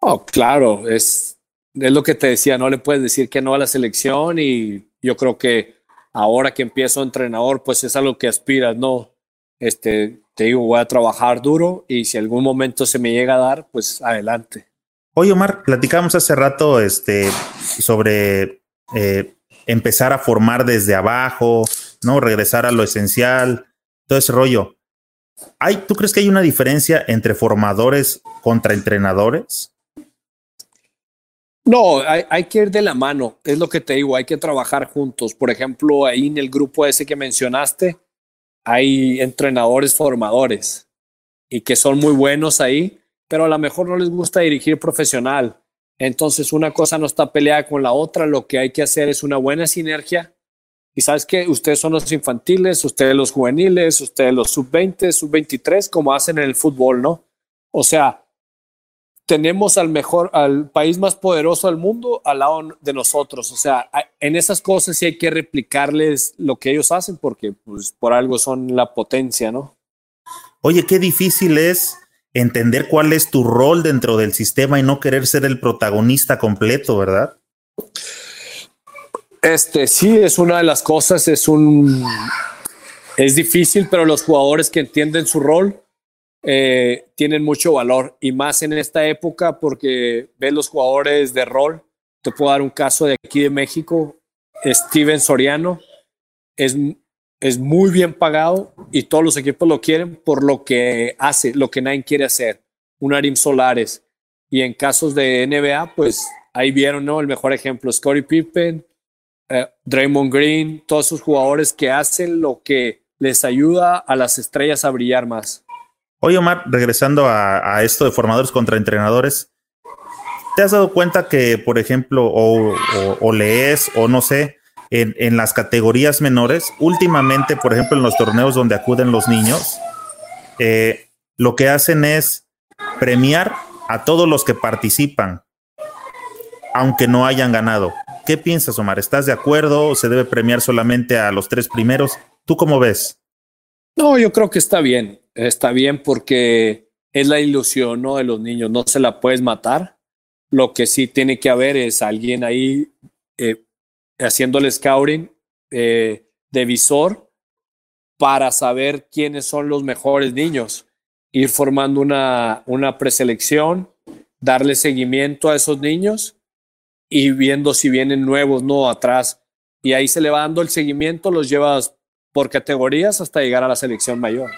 Oh, claro, es, es lo que te decía, no le puedes decir que no a la selección y yo creo que ahora que empiezo entrenador, pues es algo que aspiras, ¿no? Este, te digo, voy a trabajar duro y si algún momento se me llega a dar, pues adelante. Oye, Omar, platicamos hace rato este, sobre eh, empezar a formar desde abajo, ¿no? Regresar a lo esencial, todo ese rollo. ¿Hay, ¿Tú crees que hay una diferencia entre formadores contra entrenadores? No, hay, que ir de la mano, es lo que te digo, hay que trabajar juntos. Por ejemplo, ahí en el grupo ese que mencionaste, hay entrenadores formadores y que son muy buenos ahí pero a lo mejor no les gusta dirigir profesional. Entonces una cosa no está peleada con la otra, lo que hay que hacer es una buena sinergia. Y sabes que ustedes son los infantiles, ustedes los juveniles, ustedes los sub-20, sub-23, como hacen en el fútbol, ¿no? O sea, tenemos al mejor, al país más poderoso del mundo al lado de nosotros. O sea, en esas cosas sí hay que replicarles lo que ellos hacen porque pues, por algo son la potencia, ¿no? Oye, qué difícil es entender cuál es tu rol dentro del sistema y no querer ser el protagonista completo, ¿verdad? Este sí es una de las cosas, es un es difícil, pero los jugadores que entienden su rol eh, tienen mucho valor y más en esta época porque ves los jugadores de rol. Te puedo dar un caso de aquí de México, Steven Soriano, es, es muy bien pagado y todos los equipos lo quieren por lo que hace, lo que nadie quiere hacer. Un Arim Solares. Y en casos de NBA, pues ahí vieron, ¿no? El mejor ejemplo, Scottie Pippen, eh, Draymond Green, todos esos jugadores que hacen lo que les ayuda a las estrellas a brillar más. Oye, Omar, regresando a, esto de formadores contra entrenadores, ¿te has dado cuenta que, por ejemplo, o, lees o no sé, en, las categorías menores, últimamente, por ejemplo, en los torneos donde acuden los niños, eh, lo que hacen es premiar a todos los que participan, aunque no hayan ganado. ¿Qué piensas, Omar? ¿Estás de acuerdo? ¿Se debe premiar solamente a los tres primeros? ¿Tú cómo ves? No, yo creo que está bien está bien porque es la ilusión ¿no? de los niños, no se la puedes matar. Lo que sí tiene que haber es alguien ahí eh, haciendo el scouting eh, de visor para saber quiénes son los mejores niños, ir formando una, una preselección, darle seguimiento a esos niños y viendo si vienen nuevos, no atrás. Y ahí se le va dando el seguimiento, los llevas por categorías hasta llegar a la selección mayor.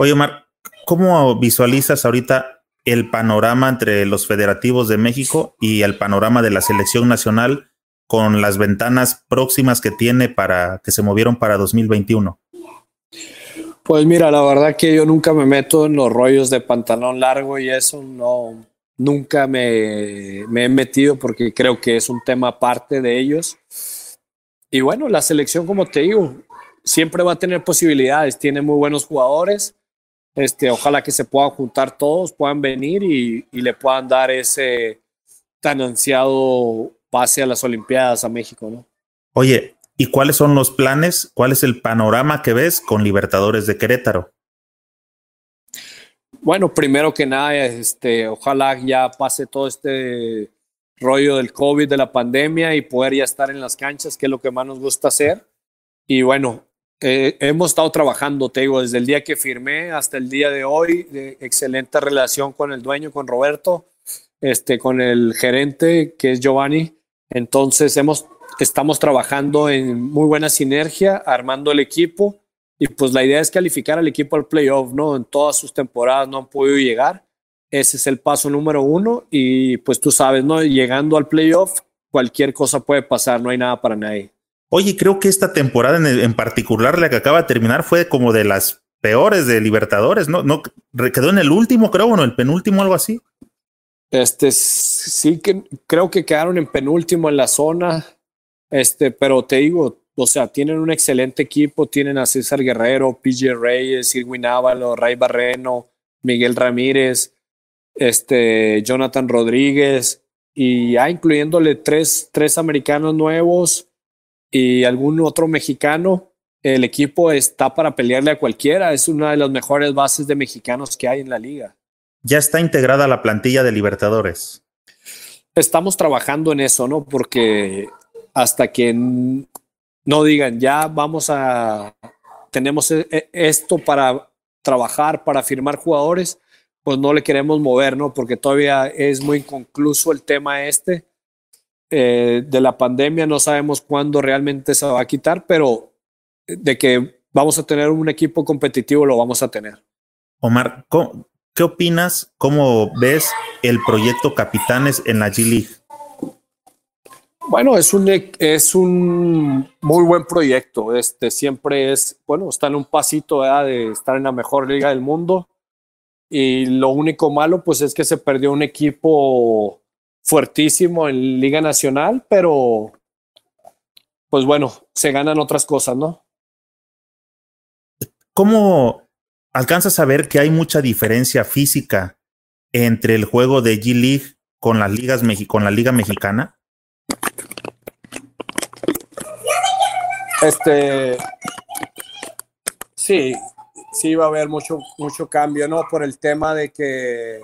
Oye, Omar, ¿cómo visualizas ahorita el panorama entre los federativos de México y el panorama de la selección nacional con las ventanas próximas que tiene para que se movieron para 2021? Pues mira, la verdad que yo nunca me meto en los rollos de pantalón largo y eso no, nunca me, me he metido porque creo que es un tema aparte de ellos. Y bueno, la selección, como te digo, siempre va a tener posibilidades, tiene muy buenos jugadores este, ojalá que se puedan juntar todos, puedan venir y, le puedan dar ese tan ansiado pase a las Olimpiadas a México, ¿no? Oye, ¿y cuáles son los planes? ¿Cuál es el panorama que ves con Libertadores de Querétaro? Bueno, primero que nada, este, ojalá ya pase todo este rollo del COVID, de la pandemia y poder ya estar en las canchas, que es lo que más nos gusta hacer. Y bueno, eh, hemos estado trabajando, te digo, desde el día que firmé hasta el día de hoy, de excelente relación con el dueño, con Roberto, este, con el gerente, que es Giovanni. Entonces, hemos, estamos trabajando en muy buena sinergia, armando el equipo. Y pues la idea es calificar al equipo al playoff, ¿no? En todas sus temporadas no han podido llegar. Ese es el paso número uno. Y pues tú sabes, ¿no? Llegando al playoff, cualquier cosa puede pasar, no hay nada para nadie. Oye, creo que esta temporada en, particular, la que acaba de terminar, fue como de las peores de Libertadores, ¿no? No quedó en el último, creo, o en el penúltimo, algo así. Este sí que creo que quedaron en penúltimo en la zona. Este, pero te digo, o sea, tienen un excelente equipo, tienen a César Guerrero, PJ Reyes, Irwin Ávalo, Ray Barreno, Miguel Ramírez, este, Jonathan Rodríguez, y ya incluyéndole tres, tres americanos nuevos y algún otro mexicano, el equipo está para pelearle a cualquiera. Es una de las mejores bases de mexicanos que hay en la liga. Ya está integrada la plantilla de Libertadores. Estamos trabajando en eso, ¿no? Porque hasta que no digan, ya vamos a, tenemos e, e, esto para trabajar, para firmar jugadores, pues no le queremos mover, ¿no? Porque todavía es muy inconcluso el tema este eh, de la pandemia, no sabemos cuándo realmente se va a quitar, pero de que vamos a tener un equipo competitivo, lo vamos a tener. Omar, ¿qué opinas? ¿Cómo ves el proyecto Capitanes en la G League? Bueno, es un, es un muy buen proyecto. Este siempre es, bueno, está en un pasito de estar en la mejor liga del mundo. Y lo único malo, pues es que se perdió un equipo fuertísimo en Liga Nacional, pero pues bueno, se ganan otras cosas, ¿no? ¿Cómo alcanzas a ver que hay mucha diferencia física entre el juego de G-League con las ligas con la Liga Mexicana? Este sí, sí va a haber mucho, mucho cambio, ¿no? Por el tema de que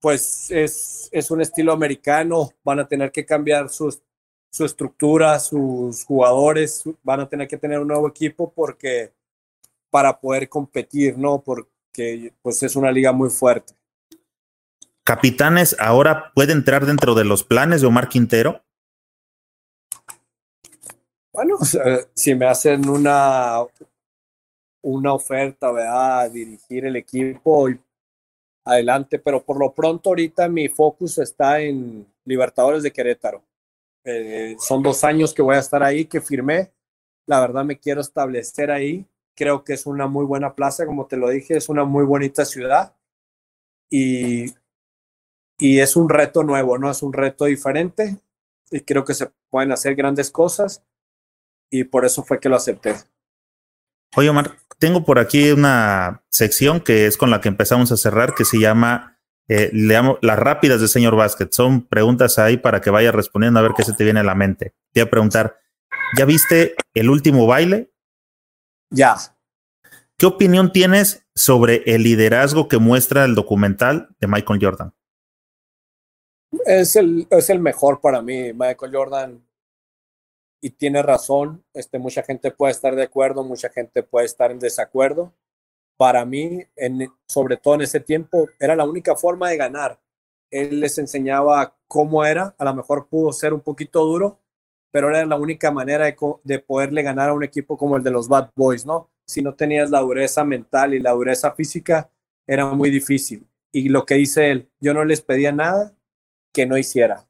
pues es, es un estilo americano, van a tener que cambiar sus, su estructura, sus jugadores, van a tener que tener un nuevo equipo porque para poder competir, ¿no? Porque pues es una liga muy fuerte. Capitanes, ahora puede entrar dentro de los planes de Omar Quintero. Bueno, si me hacen una, una oferta, ¿verdad? Dirigir el equipo, adelante, pero por lo pronto ahorita mi focus está en Libertadores de Querétaro. Eh, son dos años que voy a estar ahí, que firmé. La verdad me quiero establecer ahí. Creo que es una muy buena plaza, como te lo dije, es una muy bonita ciudad. Y, y es un reto nuevo, ¿no? Es un reto diferente y creo que se pueden hacer grandes cosas y por eso fue que lo acepté. Oye, Omar, tengo por aquí una sección que es con la que empezamos a cerrar, que se llama eh, le llamo las rápidas de señor Basket. Son preguntas ahí para que vaya respondiendo a ver qué se te viene a la mente. Te voy a preguntar, ¿ya viste el último baile? Ya. ¿Qué opinión tienes sobre el liderazgo que muestra el documental de Michael Jordan? Es el, es el mejor para mí. Michael Jordan y tiene razón, este, mucha gente puede estar de acuerdo, mucha gente puede estar en desacuerdo. Para mí, en, sobre todo en ese tiempo, era la única forma de ganar. Él les enseñaba cómo era, a lo mejor pudo ser un poquito duro, pero era la única manera de, de poderle ganar a un equipo como el de los Bad Boys, ¿no? Si no tenías la dureza mental y la dureza física, era muy difícil. Y lo que dice él, yo no les pedía nada que no hiciera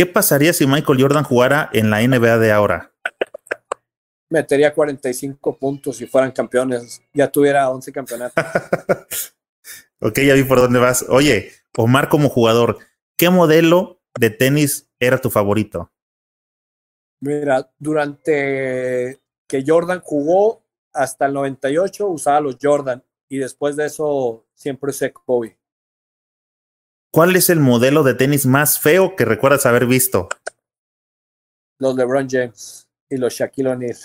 ¿Qué pasaría si Michael Jordan jugara en la NBA de ahora? Metería 45 puntos si fueran campeones. Ya tuviera 11 campeonatos. [laughs] ok, ya vi por dónde vas. Oye, Omar como jugador, ¿qué modelo de tenis era tu favorito? Mira, durante que Jordan jugó hasta el 98 usaba los Jordan y después de eso siempre usé Kobe. ¿Cuál es el modelo de tenis más feo que recuerdas haber visto? Los LeBron James y los Shaquille O'Neal.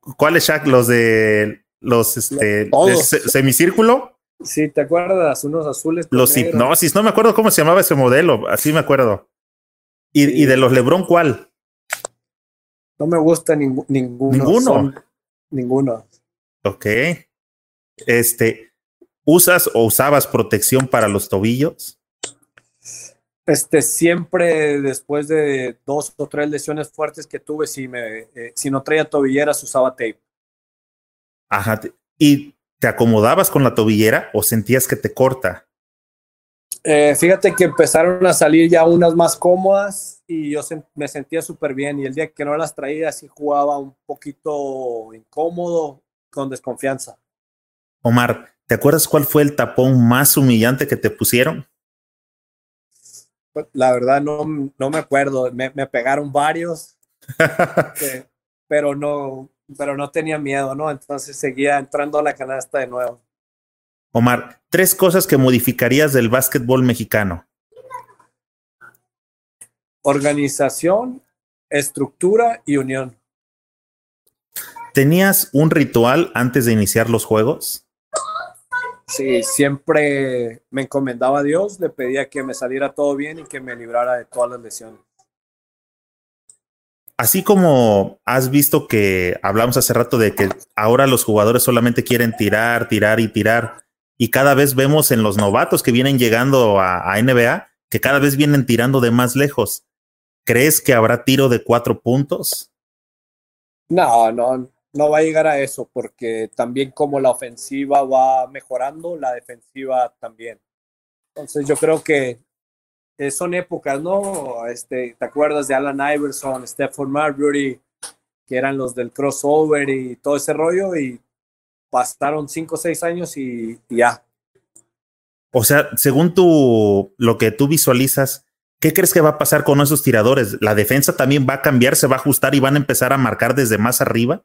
[laughs] ¿Cuáles Shaq? Los de los este, semicírculo. Sí, ¿te acuerdas? Unos azules. Los hipnosis, no me acuerdo cómo se llamaba ese modelo, así me acuerdo. ¿Y, de los LeBron cuál? No me gusta ninguno. Ninguno. ninguno. Ok. Este, ¿Usas o usabas protección para los tobillos? Este, siempre después de dos o tres lesiones fuertes que tuve, si, me, eh, si no traía tobilleras, usaba tape. Ajá. ¿Y te acomodabas con la tobillera o sentías que te corta? Eh, fíjate que empezaron a salir ya unas más cómodas y yo me sentía súper bien. Y el día que no las traía, sí jugaba un poquito incómodo, con desconfianza. Omar, ¿Te acuerdas cuál fue el tapón más humillante que te pusieron? Pues, la verdad no, no me acuerdo. Me, pegaron varios, [laughs] pero no, pero no tenía miedo, ¿no? Entonces seguía entrando a la canasta de nuevo. Omar, tres cosas que modificarías del básquetbol mexicano. Organización, estructura y unión. ¿Tenías un ritual antes de iniciar los juegos? Sí, siempre me encomendaba a Dios, le pedía que me saliera todo bien y que me librara de todas las lesiones. Así como has visto que hablamos hace rato de que ahora los jugadores solamente quieren tirar, tirar y tirar, y cada vez vemos en los novatos que vienen llegando a, a NBA que cada vez vienen tirando de más lejos. ¿Crees que habrá tiro de cuatro puntos? No, no, no va a llegar a eso porque también como la ofensiva va mejorando, la defensiva también. Entonces yo creo que eh, son épocas, ¿no? Este, ¿Te acuerdas de Alan Iverson, Stephen Marbury, que eran los del crossover y todo ese rollo? Y pasaron cinco o seis años y, ya. O sea, según tú, lo que tú visualizas, ¿qué crees que va a pasar con esos tiradores? ¿La defensa también va a cambiar, se va a ajustar y van a empezar a marcar desde más arriba?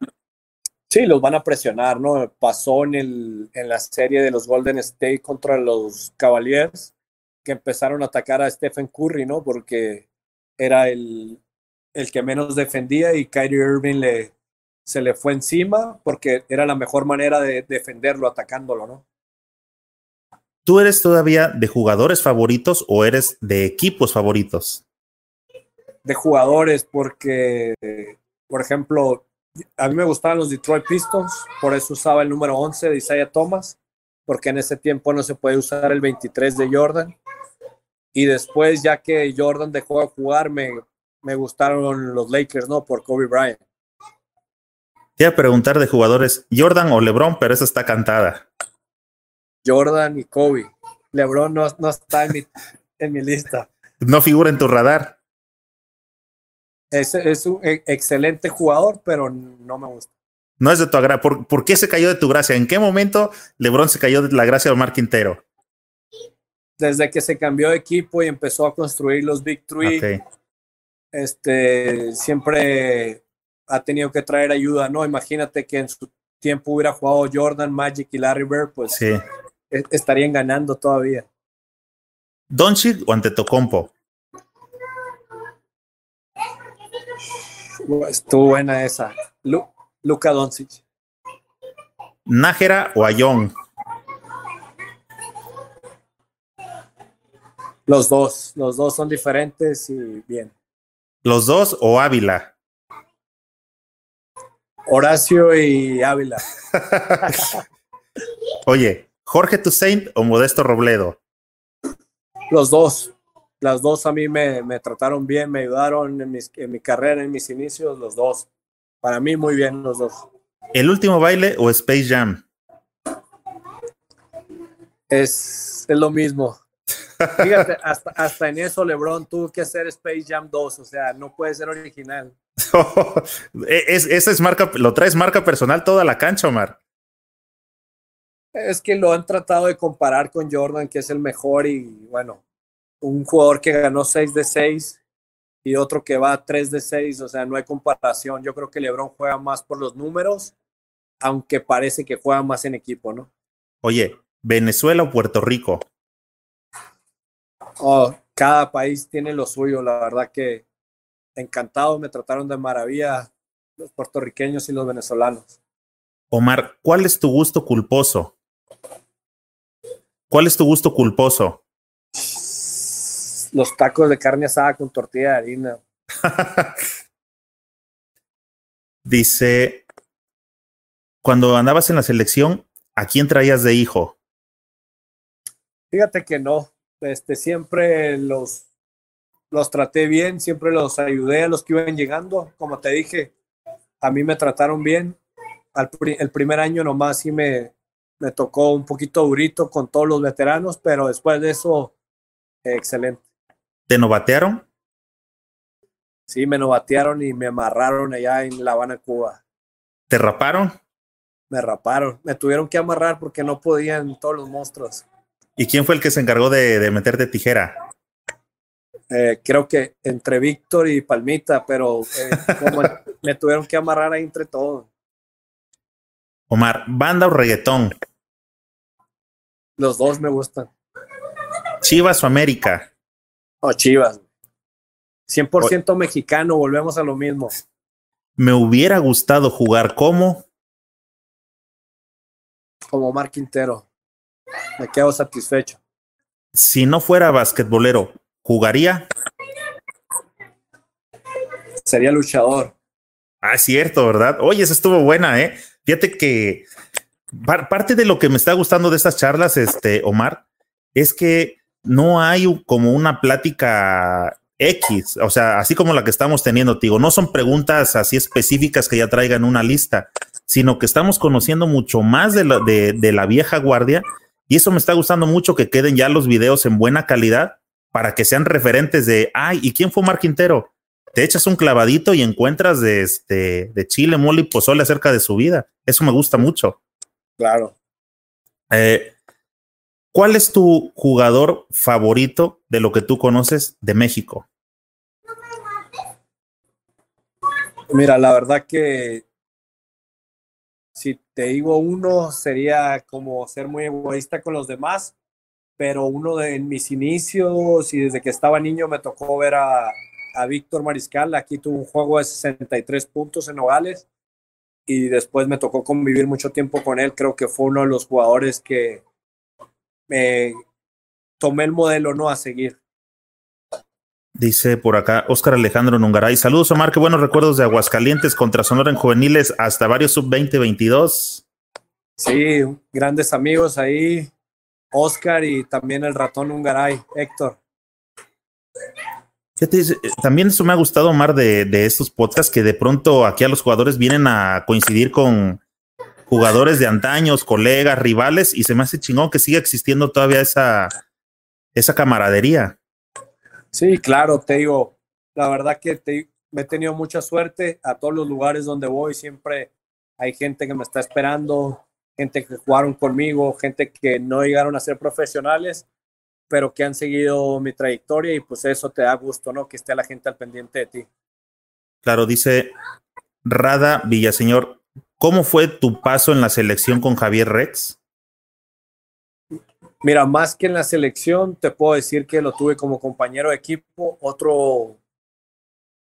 Sí, los van a presionar, ¿no? Pasó en, el, en la serie de los Golden State contra los Cavaliers, que empezaron a atacar a Stephen Curry, ¿no? Porque era el, el que menos defendía y Kyrie Irving le, se le fue encima porque era la mejor manera de defenderlo atacándolo, ¿no? ¿Tú eres todavía de jugadores favoritos o eres de equipos favoritos? De jugadores, porque, por ejemplo, a mí me gustaban los Detroit Pistons, por eso usaba el número 11 de Isaiah Thomas, porque en ese tiempo no se puede usar el 23 de Jordan. Y después, ya que Jordan dejó de jugar, me, me gustaron los Lakers, ¿no? Por Kobe Bryant. Te iba a preguntar de jugadores, Jordan o LeBron, pero esa está cantada. Jordan y Kobe. LeBron no, no está en mi, en mi lista. No figura en tu radar. Es, es un e, excelente jugador, pero no me gusta. No es de tu agrado. ¿Por, ¿Por, qué se cayó de tu gracia? ¿En qué momento LeBron se cayó de la gracia de Omar Quintero? Desde que se cambió de equipo y empezó a construir los Big Three, este, siempre ha tenido que traer ayuda, ¿no? Imagínate que en su tiempo hubiera jugado Jordan, Magic y Larry Bird, pues sí. estarían ganando todavía. ¿Doncic o Antetokounmpo? Estuvo buena esa. Luca Doncic. ¿Nájera o Ayón? Los dos, los dos son diferentes y bien. ¿Los dos o Ávila? Horacio y Ávila. [laughs] Oye, ¿Jorge Toussaint o Modesto Robledo? Los dos. Las dos a mí me, me trataron bien, me ayudaron en, mis, en mi carrera, en mis inicios, los dos. Para mí muy bien los dos. ¿El último baile o Space Jam? Es, es lo mismo. Fíjate, hasta, hasta en eso LeBron tuvo que hacer Space Jam 2, o sea, no puede ser original. [laughs] es, esa es marca, lo traes marca personal toda la cancha, Omar. Es que lo han tratado de comparar con Jordan, que es el mejor, y bueno, un jugador que ganó 6 de 6 y otro que va 3 de 6, o sea, no hay comparación. Yo creo que LeBron juega más por los números, aunque parece que juega más en equipo, ¿no? Oye, ¿Venezuela o Puerto Rico? Oh, cada país tiene lo suyo, la verdad que encantado, me trataron de maravilla los puertorriqueños y los venezolanos. Omar, ¿cuál es tu gusto culposo? ¿Cuál es tu gusto culposo? Los tacos de carne asada con tortilla de harina. [laughs] Dice, cuando andabas en la selección, ¿a quién traías de hijo? Fíjate que no, este, siempre los, los traté bien, siempre los ayudé a los que iban llegando. Como te dije, a mí me trataron bien. Al, el primer año nomás sí me, me tocó un poquito durito con todos los veteranos, pero después de eso, excelente. ¿Te novatearon? Sí, me novatearon y me amarraron allá en La Habana, Cuba. ¿Te raparon? Me raparon. Me tuvieron que amarrar porque no podían todos los monstruos. ¿Y quién fue el que se encargó de, de meterte tijera? Eh, creo que entre Víctor y Palmita, pero eh, como [laughs] me tuvieron que amarrar ahí entre todos. Omar, ¿banda o reggaetón? Los dos me gustan. ¿Chivas o América? O Chivas. 100% mexicano, volvemos a lo mismo. Me hubiera gustado jugar como. Como Mar Quintero me quedo satisfecho. Si no fuera basquetbolero, ¿jugaría? Sería luchador. Ah, cierto, ¿verdad? Oye, esa estuvo buena, ¿eh? Fíjate que parte de lo que me está gustando de estas charlas, este, Omar, es que no hay como una plática X, o sea, así como la que estamos teniendo, digo, no son preguntas así específicas que ya traigan una lista, sino que estamos conociendo mucho más de la, de, de la vieja guardia y eso me está gustando mucho que queden ya los videos en buena calidad para que sean referentes de, ay, ¿y quién fue Mar Quintero? Te echas un clavadito y encuentras de, este, de Chile, mole y pozole acerca de su vida. Eso me gusta mucho. Claro. Eh, ¿Cuál es tu jugador favorito de lo que tú conoces de México? Mira, la verdad que si te digo uno, sería como ser muy egoísta con los demás, pero uno de mis inicios y desde que estaba niño me tocó ver a, a Víctor Mariscal. Aquí tuvo un juego de 63 puntos en Nogales y después me tocó convivir mucho tiempo con él. Creo que fue uno de los jugadores que me tomé el modelo no a seguir. Dice por acá Óscar Alejandro Nungaray. Saludos, Omar. Qué buenos recuerdos de Aguascalientes contra Sonora en juveniles hasta varios sub-20, Sí, grandes amigos ahí. Óscar y también el ratón Nungaray, Héctor. También eso me ha gustado, Omar, de, de estos podcasts que de pronto aquí a los jugadores vienen a coincidir con jugadores de antaños, colegas, rivales, y se me hace chingón que siga existiendo todavía esa, esa camaradería. Sí, claro, te digo, la verdad que te, me he tenido mucha suerte a todos los lugares donde voy, siempre hay gente que me está esperando, gente que jugaron conmigo, gente que no llegaron a ser profesionales, pero que han seguido mi trayectoria y pues eso te da gusto, ¿no? Que esté la gente al pendiente de ti. Claro, dice Rada Villaseñor, ¿cómo fue tu paso en la selección con Javier Rex? Mira, más que en la selección, te puedo decir que lo tuve como compañero de equipo, otro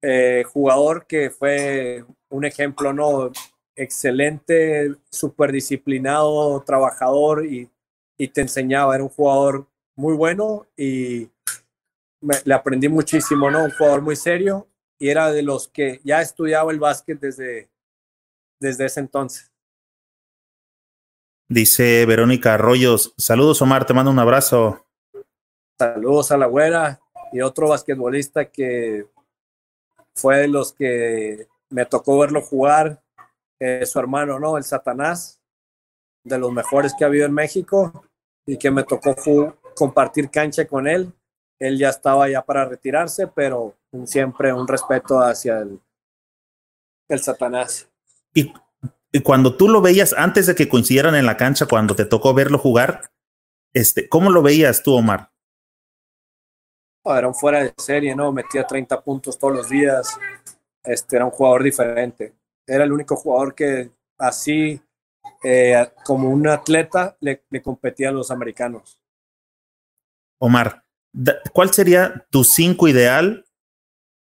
eh, jugador que fue un ejemplo, ¿no? Excelente, súper disciplinado, trabajador y, y te enseñaba, era un jugador muy bueno y le aprendí muchísimo, ¿no? Un jugador muy serio y era de los que ya estudiaba el básquet desde, desde ese entonces. Dice Verónica Arroyos, saludos Omar, te mando un abrazo. Saludos a la güera y otro basquetbolista que fue de los que me tocó verlo jugar, eh, su hermano, ¿no? El Satanás, de los mejores que ha habido en México y que me tocó compartir cancha con él. Él ya estaba ya para retirarse, pero siempre un respeto hacia el, el Satanás. Y, y, cuando tú lo veías antes de que coincidieran en la cancha, cuando te tocó verlo jugar, este, ¿cómo lo veías tú, Omar? era un fuera de serie, ¿no? Metía 30 puntos todos los días. Este, era un jugador diferente. Era el único jugador que así, eh, como un atleta, le, le competía a los americanos. Omar, ¿cuál sería tu cinco ideal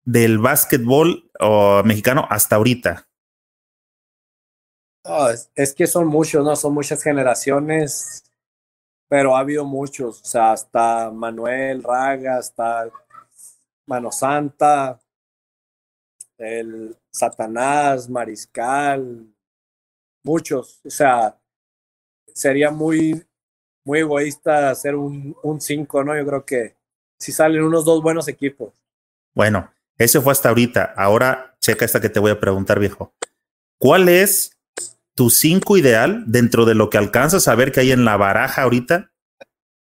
del básquetbol mexicano hasta ahorita? Es, que son muchos, ¿no? Son muchas generaciones, pero ha habido muchos, o sea, hasta Manuel Raga, hasta Mano Santa, el Satanás, Mariscal, muchos, o sea, sería muy muy egoísta hacer un 5, ¿no? Yo creo que si salen unos dos buenos equipos. Bueno, ese fue hasta ahorita. Ahora checa esta que te voy a preguntar, viejo. ¿Cuál es tu 5 ideal dentro de lo que alcanzas a ver que hay en la baraja ahorita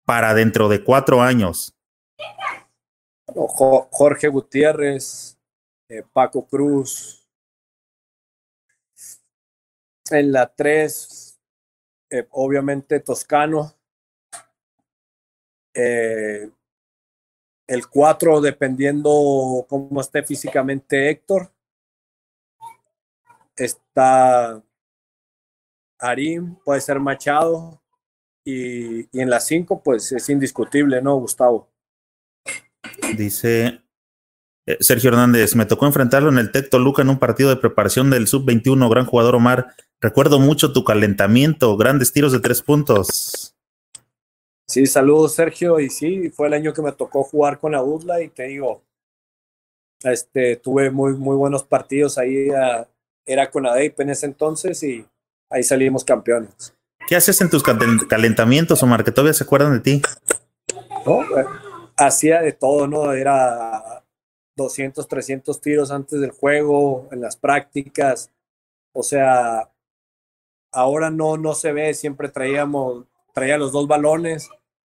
para dentro de cuatro años? Jorge Gutiérrez, eh, Paco Cruz. En la 3, eh, obviamente Toscano. Eh, el 4, dependiendo cómo esté físicamente Héctor. Está Arim, puede ser Machado. Y, y en la 5, pues es indiscutible, ¿no, Gustavo? Dice eh, Sergio Hernández, me tocó enfrentarlo en el Tecto Luca en un partido de preparación del Sub-21, gran jugador Omar. Recuerdo mucho tu calentamiento, grandes tiros de tres puntos. Sí, saludos Sergio. Y sí, fue el año que me tocó jugar con la UDLA y te digo, este, tuve muy, muy buenos partidos ahí. era con ADEIP en ese entonces y ahí salimos campeones. ¿Qué haces en tus calentamientos, Omar? Que todavía se acuerdan de ti. No, eh, hacía de todo, ¿no? Era 200, 300 tiros antes del juego, en las prácticas. O sea, ahora no, no se ve, siempre traíamos, traía los dos balones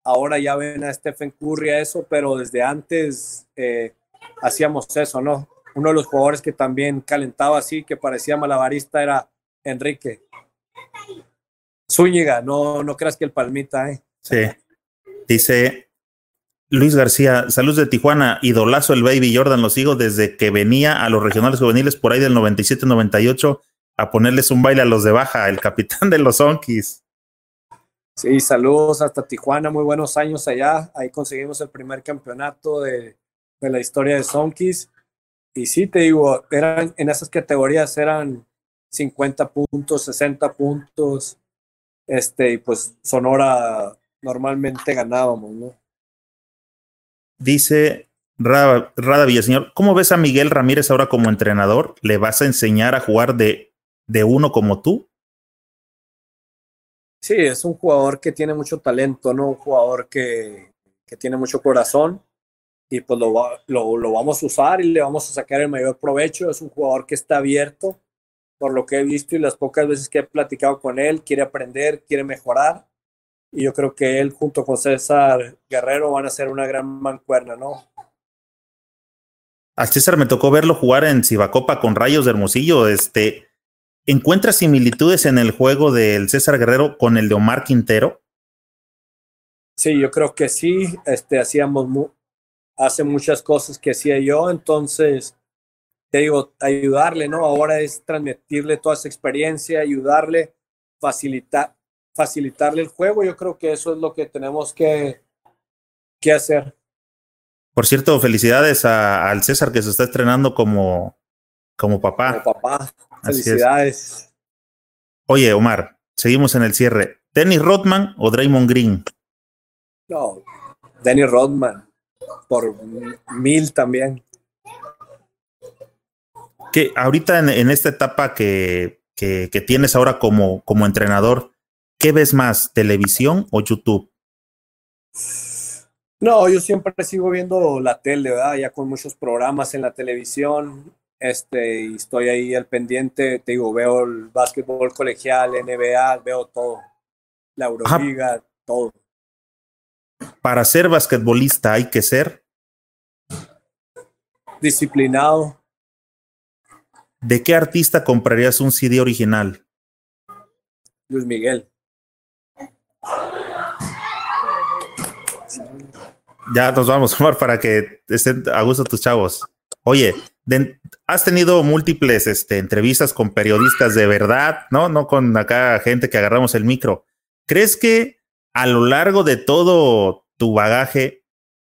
Ahora ya ven a Stephen Curry a eso, pero desde antes eh, hacíamos eso, ¿no? Uno de los jugadores que también calentaba así, que parecía malabarista, era Enrique. Zúñiga, no, no creas que el palmita, ¿eh? Sí. Dice Luis García, saludos de Tijuana, idolazo el Baby Jordan, lo sigo desde que venía a los regionales juveniles por ahí del 97-98 a ponerles un baile a los de baja, el capitán de los Onkis. Sí, saludos hasta Tijuana, muy buenos años allá. Ahí conseguimos el primer campeonato de, de la historia de Sonkis. Y sí, te digo, eran en esas categorías eran 50 puntos, 60 puntos. Este, y pues Sonora normalmente ganábamos, ¿no? Dice Rada, Rada Villaseñor, ¿cómo ves a Miguel Ramírez ahora como entrenador? ¿Le vas a enseñar a jugar de, de uno como tú? Sí, es un jugador que tiene mucho talento, ¿no? Un jugador que, que tiene mucho corazón y pues lo, lo, lo, vamos a usar y le vamos a sacar el mayor provecho. Es un jugador que está abierto, por lo que he visto y las pocas veces que he platicado con él, quiere aprender, quiere mejorar. Y yo creo que él junto con César Guerrero van a ser una gran mancuerna, ¿no? A César me tocó verlo jugar en Cibacopa con Rayos de Hermosillo. Este, ¿Encuentra similitudes en el juego del César Guerrero con el de Omar Quintero? Sí, yo creo que sí. Este, hacíamos mu hace muchas cosas que hacía yo, entonces te digo, ayudarle, ¿no? Ahora es transmitirle toda esa experiencia, ayudarle, facilitar, facilitarle el juego. Yo creo que eso es lo que tenemos que, que hacer. Por cierto, felicidades a, al César que se está estrenando como, como papá. Como papá. Felicidades. Oye, Omar, seguimos en el cierre. ¿Dennis Rodman o Draymond Green? No, Dennis Rodman. Por mil también. Que ahorita en, en esta etapa que, que, que, tienes ahora como, como entrenador, ¿qué ves más, televisión o YouTube? No, yo siempre sigo viendo la tele, ¿verdad? Ya con muchos programas en la televisión. Este, y estoy ahí al pendiente, te digo, veo el básquetbol colegial, NBA, veo todo, la Euroliga, Ajá. todo. Para ser basquetbolista hay que ser disciplinado. ¿De qué artista comprarías un CD original? Luis Miguel. Ya nos vamos, [laughs] Omar, para que estén a gusto tus chavos. Oye, de, has tenido múltiples este, entrevistas con periodistas de verdad, ¿no? No con acá gente que agarramos el micro. ¿Crees que a lo largo de todo tu bagaje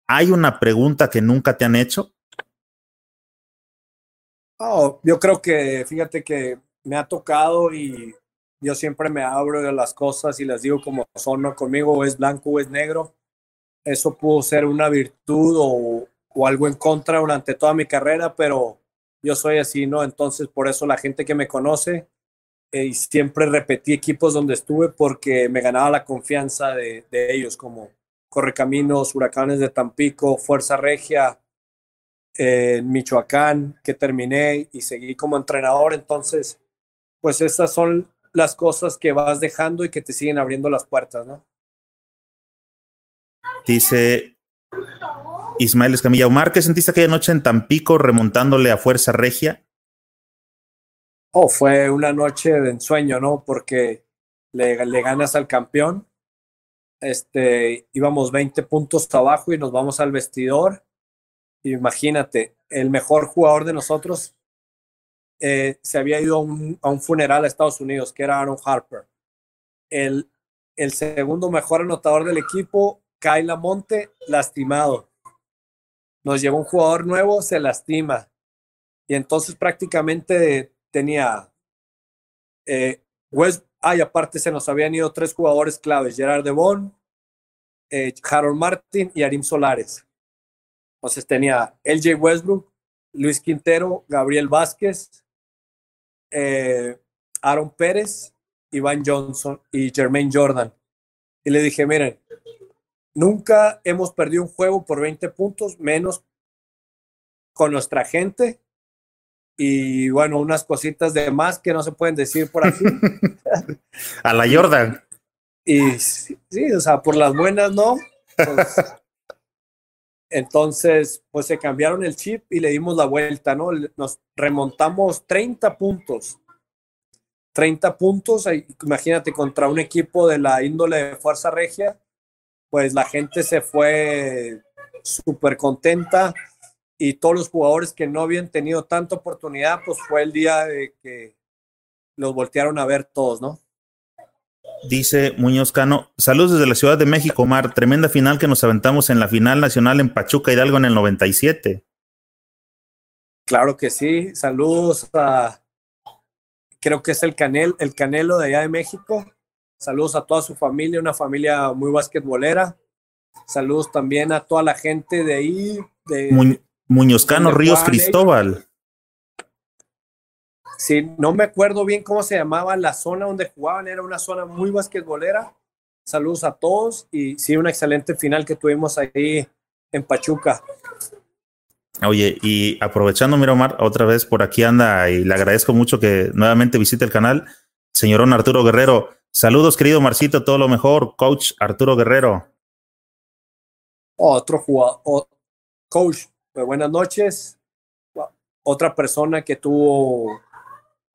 hay una pregunta que nunca te han hecho? Oh, yo creo que, fíjate que me ha tocado y yo siempre me abro de las cosas y las digo como son, ¿no? Conmigo es blanco o es negro. Eso pudo ser una virtud o, algo en contra durante toda mi carrera, pero yo soy así, ¿no? Entonces, por eso la gente que me conoce eh, y siempre repetí equipos donde estuve porque me ganaba la confianza de ellos, como Correcaminos, Huracanes de Tampico, Fuerza Regia, eh, Michoacán, que terminé y seguí como entrenador. Entonces, pues esas son las cosas que vas dejando y que te siguen abriendo las puertas, ¿no? Dice Ismael Escamilla Omar, ¿qué sentiste aquella noche en Tampico remontándole a Fuerza Regia? Oh, fue una noche de ensueño, ¿no? Porque le, le ganas al campeón. Este, íbamos 20 puntos abajo y nos vamos al vestidor. Imagínate, el mejor jugador de nosotros eh, se había ido a un, funeral a Estados Unidos, que era Aaron Harper. El, segundo mejor anotador del equipo, Kyle Monte, lastimado nos llegó un jugador nuevo, se lastima. Y entonces prácticamente tenía eh, West, ah, y aparte se nos habían ido tres jugadores claves, Gerard Devon, eh, Harold Martin y Arim Solares. Entonces tenía LJ Westbrook, Luis Quintero, Gabriel Vázquez, eh, Aaron Pérez, Iván Johnson y Jermaine Jordan. Y le dije, miren, Nunca hemos perdido un juego por 20 puntos, menos con nuestra gente. Y bueno, unas cositas de más que no se pueden decir por aquí. [laughs] A la Jordan. Y sí, o sea, por las buenas, ¿no? Pues, entonces, pues se cambiaron el chip y le dimos la vuelta, ¿no? Nos remontamos 30 puntos. 30 puntos, imagínate contra un equipo de la índole de Fuerza Regia, pues la gente se fue súper contenta y todos los jugadores que no habían tenido tanta oportunidad, pues fue el día de que los voltearon a ver todos, ¿no? Dice Muñoz Cano, saludos desde la Ciudad de México, Mar, tremenda final que nos aventamos en la final nacional en Pachuca Hidalgo en el 97. Claro que sí, saludos a, creo que es el, Canel, el Canelo de allá de México, saludos a toda su familia, una familia muy basquetbolera, saludos también a toda la gente de ahí. De, Muñoz Cano Ríos Cristóbal. Sí, no me acuerdo bien cómo se llamaba la zona donde jugaban, era una zona muy basquetbolera. Saludos a todos y sí, una excelente final que tuvimos ahí en Pachuca. Oye, y aprovechando, mira Omar, otra vez por aquí anda y le agradezco mucho que nuevamente visite el canal. Señorón Arturo Guerrero, saludos querido Marcito, todo lo mejor. Coach Arturo Guerrero. Otro jugador, coach, pues, buenas noches. Otra persona que tuvo,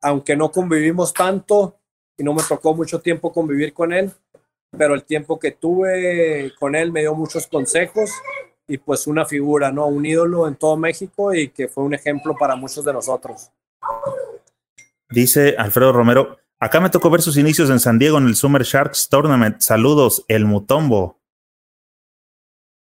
aunque no convivimos tanto y no me tocó mucho tiempo convivir con él, pero el tiempo que tuve con él me dio muchos consejos y pues una figura, ¿no? Un ídolo en todo México y que fue un ejemplo para muchos de nosotros. Dice Alfredo Romero, acá me tocó ver sus inicios en San Diego en el Summer Sharks Tournament. Saludos, el Mutombo.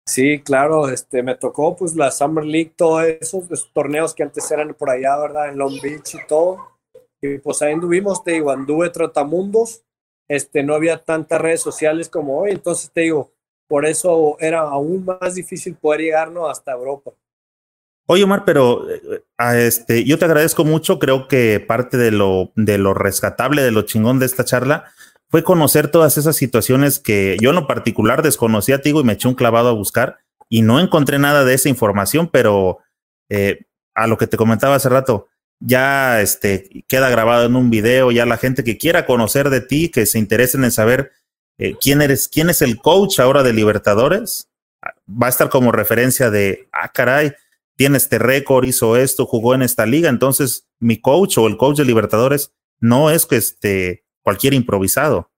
Sí, claro, este, me tocó pues la Summer League, todos esos, torneos que antes eran por allá, ¿verdad? En Long Beach y todo. Y pues ahí anduvimos, te digo, anduve trotamundos, este, no había tantas redes sociales como hoy, entonces te digo, por eso era aún más difícil poder llegarnos hasta Europa. Oye, Omar, pero eh, a este, yo te agradezco mucho, creo que parte de lo, de lo rescatable, de lo chingón de esta charla, fue conocer todas esas situaciones que yo en lo particular desconocía, Tigo, y me eché un clavado a buscar y no encontré nada de esa información, pero eh, a lo que te comentaba hace rato, ya este, queda grabado en un video, ya la gente que quiera conocer de ti, que se interesen en saber eh, quién eres, quién es el coach ahora de Libertadores, va a estar como referencia de, ah, caray, tiene este récord, hizo esto, jugó en esta liga, entonces mi coach o el coach de Libertadores no es que este cualquier improvisado.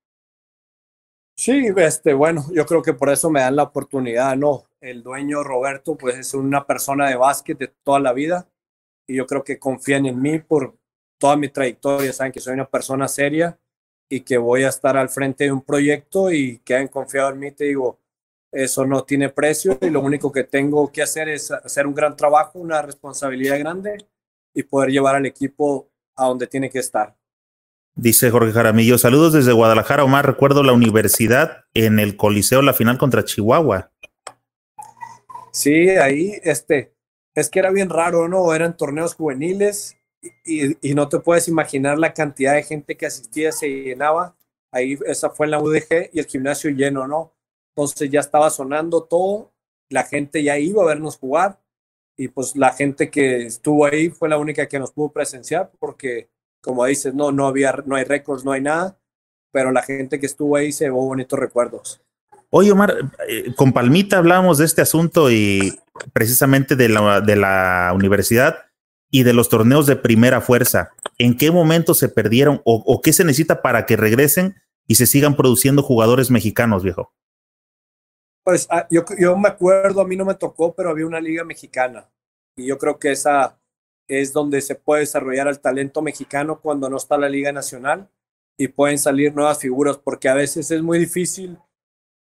Sí, este, bueno, yo creo que por eso me dan la oportunidad, ¿no? El dueño Roberto, pues es una persona de básquet de toda la vida y yo creo que confían en mí por toda mi trayectoria, saben que soy una persona seria y que voy a estar al frente de un proyecto y que han confiado en mí, te digo, eso no tiene precio y lo único que tengo que hacer es hacer un gran trabajo, una responsabilidad grande y poder llevar al equipo a donde tiene que estar. Dice Jorge Jaramillo, saludos desde Guadalajara, Omar. Recuerdo la universidad en el Coliseo, la final contra Chihuahua. Sí, ahí, este, es que era bien raro, ¿no? Eran torneos juveniles y, no te puedes imaginar la cantidad de gente que asistía, se llenaba. Ahí, esa fue en la UDG y el gimnasio lleno, ¿no? Entonces ya estaba sonando todo, la gente ya iba a vernos jugar y pues la gente que estuvo ahí fue la única que nos pudo presenciar porque como dices, no, no había, no hay récords, no hay nada, pero la gente que estuvo ahí se llevó bonitos recuerdos. Oye, Omar, eh, con Palmita hablamos de este asunto y precisamente de la, de la universidad y de los torneos de primera fuerza. ¿En qué momento se perdieron o, qué se necesita para que regresen y se sigan produciendo jugadores mexicanos, viejo? Pues ah, yo, yo me acuerdo, a mí no me tocó, pero había una liga mexicana y yo creo que esa es donde se puede desarrollar el talento mexicano cuando no está la Liga Nacional y pueden salir nuevas figuras, porque a veces es muy difícil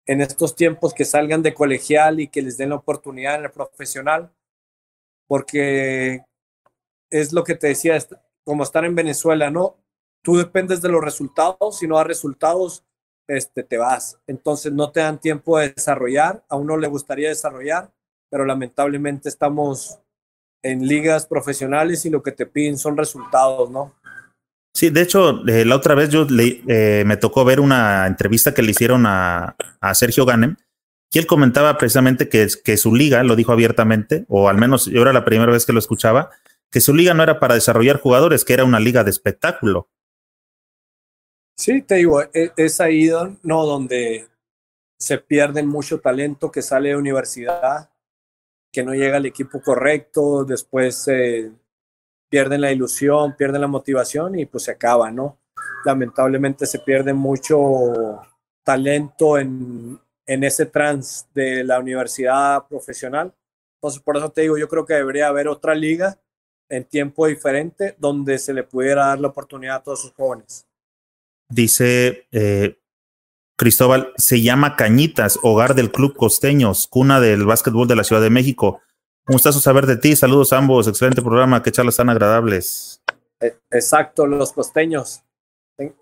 en estos tiempos que salgan de colegial y que les den la oportunidad en el profesional, porque es lo que te decía, como estar en Venezuela, ¿no? Tú dependes de los resultados, si no da resultados, este, te vas. Entonces no te dan tiempo de desarrollar, a uno le gustaría desarrollar, pero lamentablemente estamos en ligas profesionales y lo que te piden son resultados, ¿no? Sí, de hecho, eh, la otra vez yo eh, me tocó ver una entrevista que le hicieron a, Sergio Ganem y él comentaba precisamente que, su liga, lo dijo abiertamente, o al menos yo era la primera vez que lo escuchaba, que su liga no era para desarrollar jugadores, que era una liga de espectáculo. Sí, te digo, e, es ahí no, donde se pierde mucho talento que sale de universidad que no llega al equipo correcto, después eh, pierden la ilusión, pierden la motivación y pues se acaba, ¿no? lamentablemente se pierde mucho talento en, en ese trans de la universidad profesional. Entonces, por eso te digo, yo creo que debería haber otra liga en tiempo diferente donde se le pudiera dar la oportunidad a todos esos jóvenes. Dice eh, Cristóbal, se llama Cañitas, hogar del Club Costeños, cuna del básquetbol de la Ciudad de México. Un gustazo saber de ti. Saludos a ambos. Excelente programa. Qué charlas tan agradables. E, exacto, los costeños.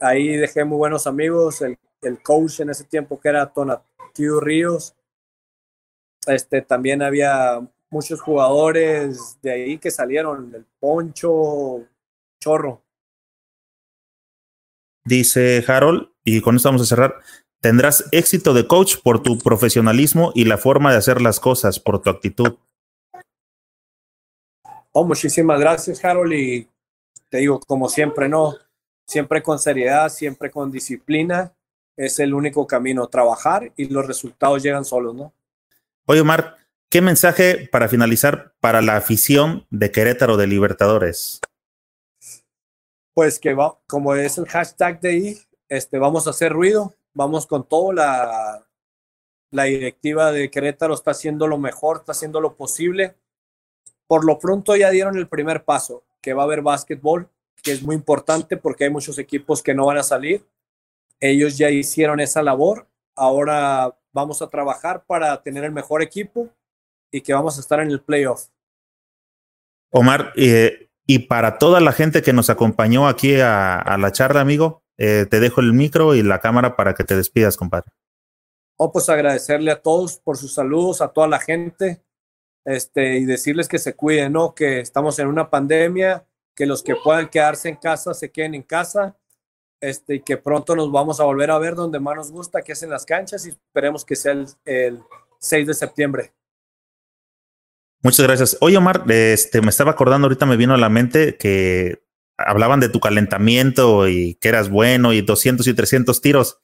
Ahí dejé muy buenos amigos. El, el coach en ese tiempo que era Tonatiu Ríos. Este, también había muchos jugadores de ahí que salieron. El Poncho, Chorro. Dice Harold, y con esto vamos a cerrar. Tendrás éxito de coach por tu profesionalismo y la forma de hacer las cosas, por tu actitud. Oh, muchísimas gracias, Harold. Y te digo, como siempre, no, siempre con seriedad, siempre con disciplina. Es el único camino, trabajar y los resultados llegan solos, ¿no? Oye, Omar, ¿qué mensaje para finalizar para la afición de Querétaro de Libertadores? Pues que va, como es el hashtag de ahí, este, vamos a hacer ruido, vamos con todo. La, la directiva de Querétaro está haciendo lo mejor, está haciendo lo posible por lo pronto ya dieron el primer paso, que va a haber básquetbol, que es muy importante porque hay muchos equipos que no van a salir. Ellos ya hicieron esa labor. Ahora vamos a trabajar para tener el mejor equipo y que vamos a estar en el playoff. Omar, eh, y para toda la gente que nos acompañó aquí a, la charla, amigo, eh, te dejo el micro y la cámara para que te despidas, compadre. Oh, pues agradecerle a todos por sus saludos, a toda la gente este, y decirles que se cuiden, ¿no? Que estamos en una pandemia, que los que puedan quedarse en casa se queden en casa, este, y que pronto nos vamos a volver a ver donde más nos gusta, que es en las canchas, y esperemos que sea el, el 6 de septiembre. Muchas gracias. Oye, Omar, este, me estaba acordando, ahorita me vino a la mente que hablaban de tu calentamiento y que eras bueno y 200 y 300 tiros.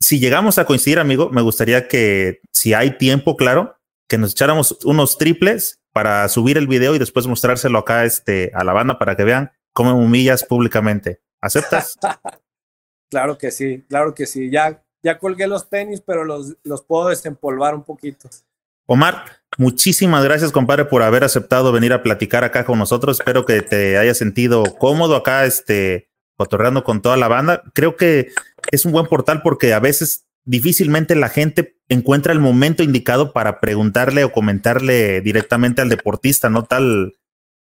Si llegamos a coincidir, amigo, me gustaría que, si hay tiempo, claro, que nos echáramos unos triples para subir el video y después mostrárselo acá este, a la banda para que vean cómo me humillas públicamente. ¿Aceptas? [laughs] claro que sí, claro que sí. Ya, ya colgué los tenis, pero los, los puedo desempolvar un poquito. Omar, muchísimas gracias, compadre, por haber aceptado venir a platicar acá con nosotros. Espero que te hayas sentido cómodo acá, este, cotorreando con toda la banda. Creo que es un buen portal porque a veces difícilmente la gente encuentra el momento indicado para preguntarle o comentarle directamente al deportista, ¿no? Tal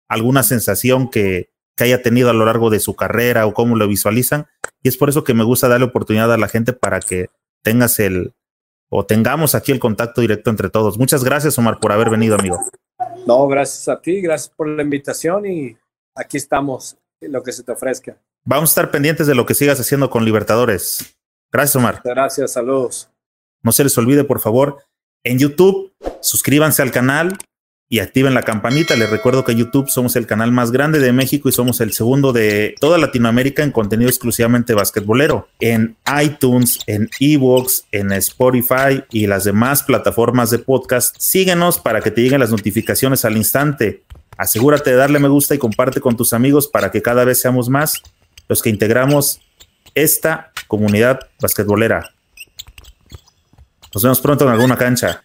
alguna sensación que, que haya tenido a lo largo de su carrera o cómo lo visualizan. Y es por eso que me gusta darle oportunidad a la gente para que tengas el o tengamos aquí el contacto directo entre todos. Muchas gracias, Omar, por haber venido, amigo. No, gracias a ti, gracias por la invitación y aquí estamos, lo que se te ofrezca. Vamos a estar pendientes de lo que sigas haciendo con Libertadores. Gracias, Omar. Gracias, saludos. No se les olvide, por favor, en YouTube, suscríbanse al canal y activen la campanita. Les recuerdo que YouTube somos el canal más grande de México y somos el segundo de toda Latinoamérica en contenido exclusivamente basquetbolero. En iTunes, en Evox, en Spotify y las demás plataformas de podcast, síguenos para que te lleguen las notificaciones al instante. Asegúrate de darle me gusta y comparte con tus amigos para que cada vez seamos más los que integramos esta comunidad basquetbolera. Nos vemos pronto en alguna cancha.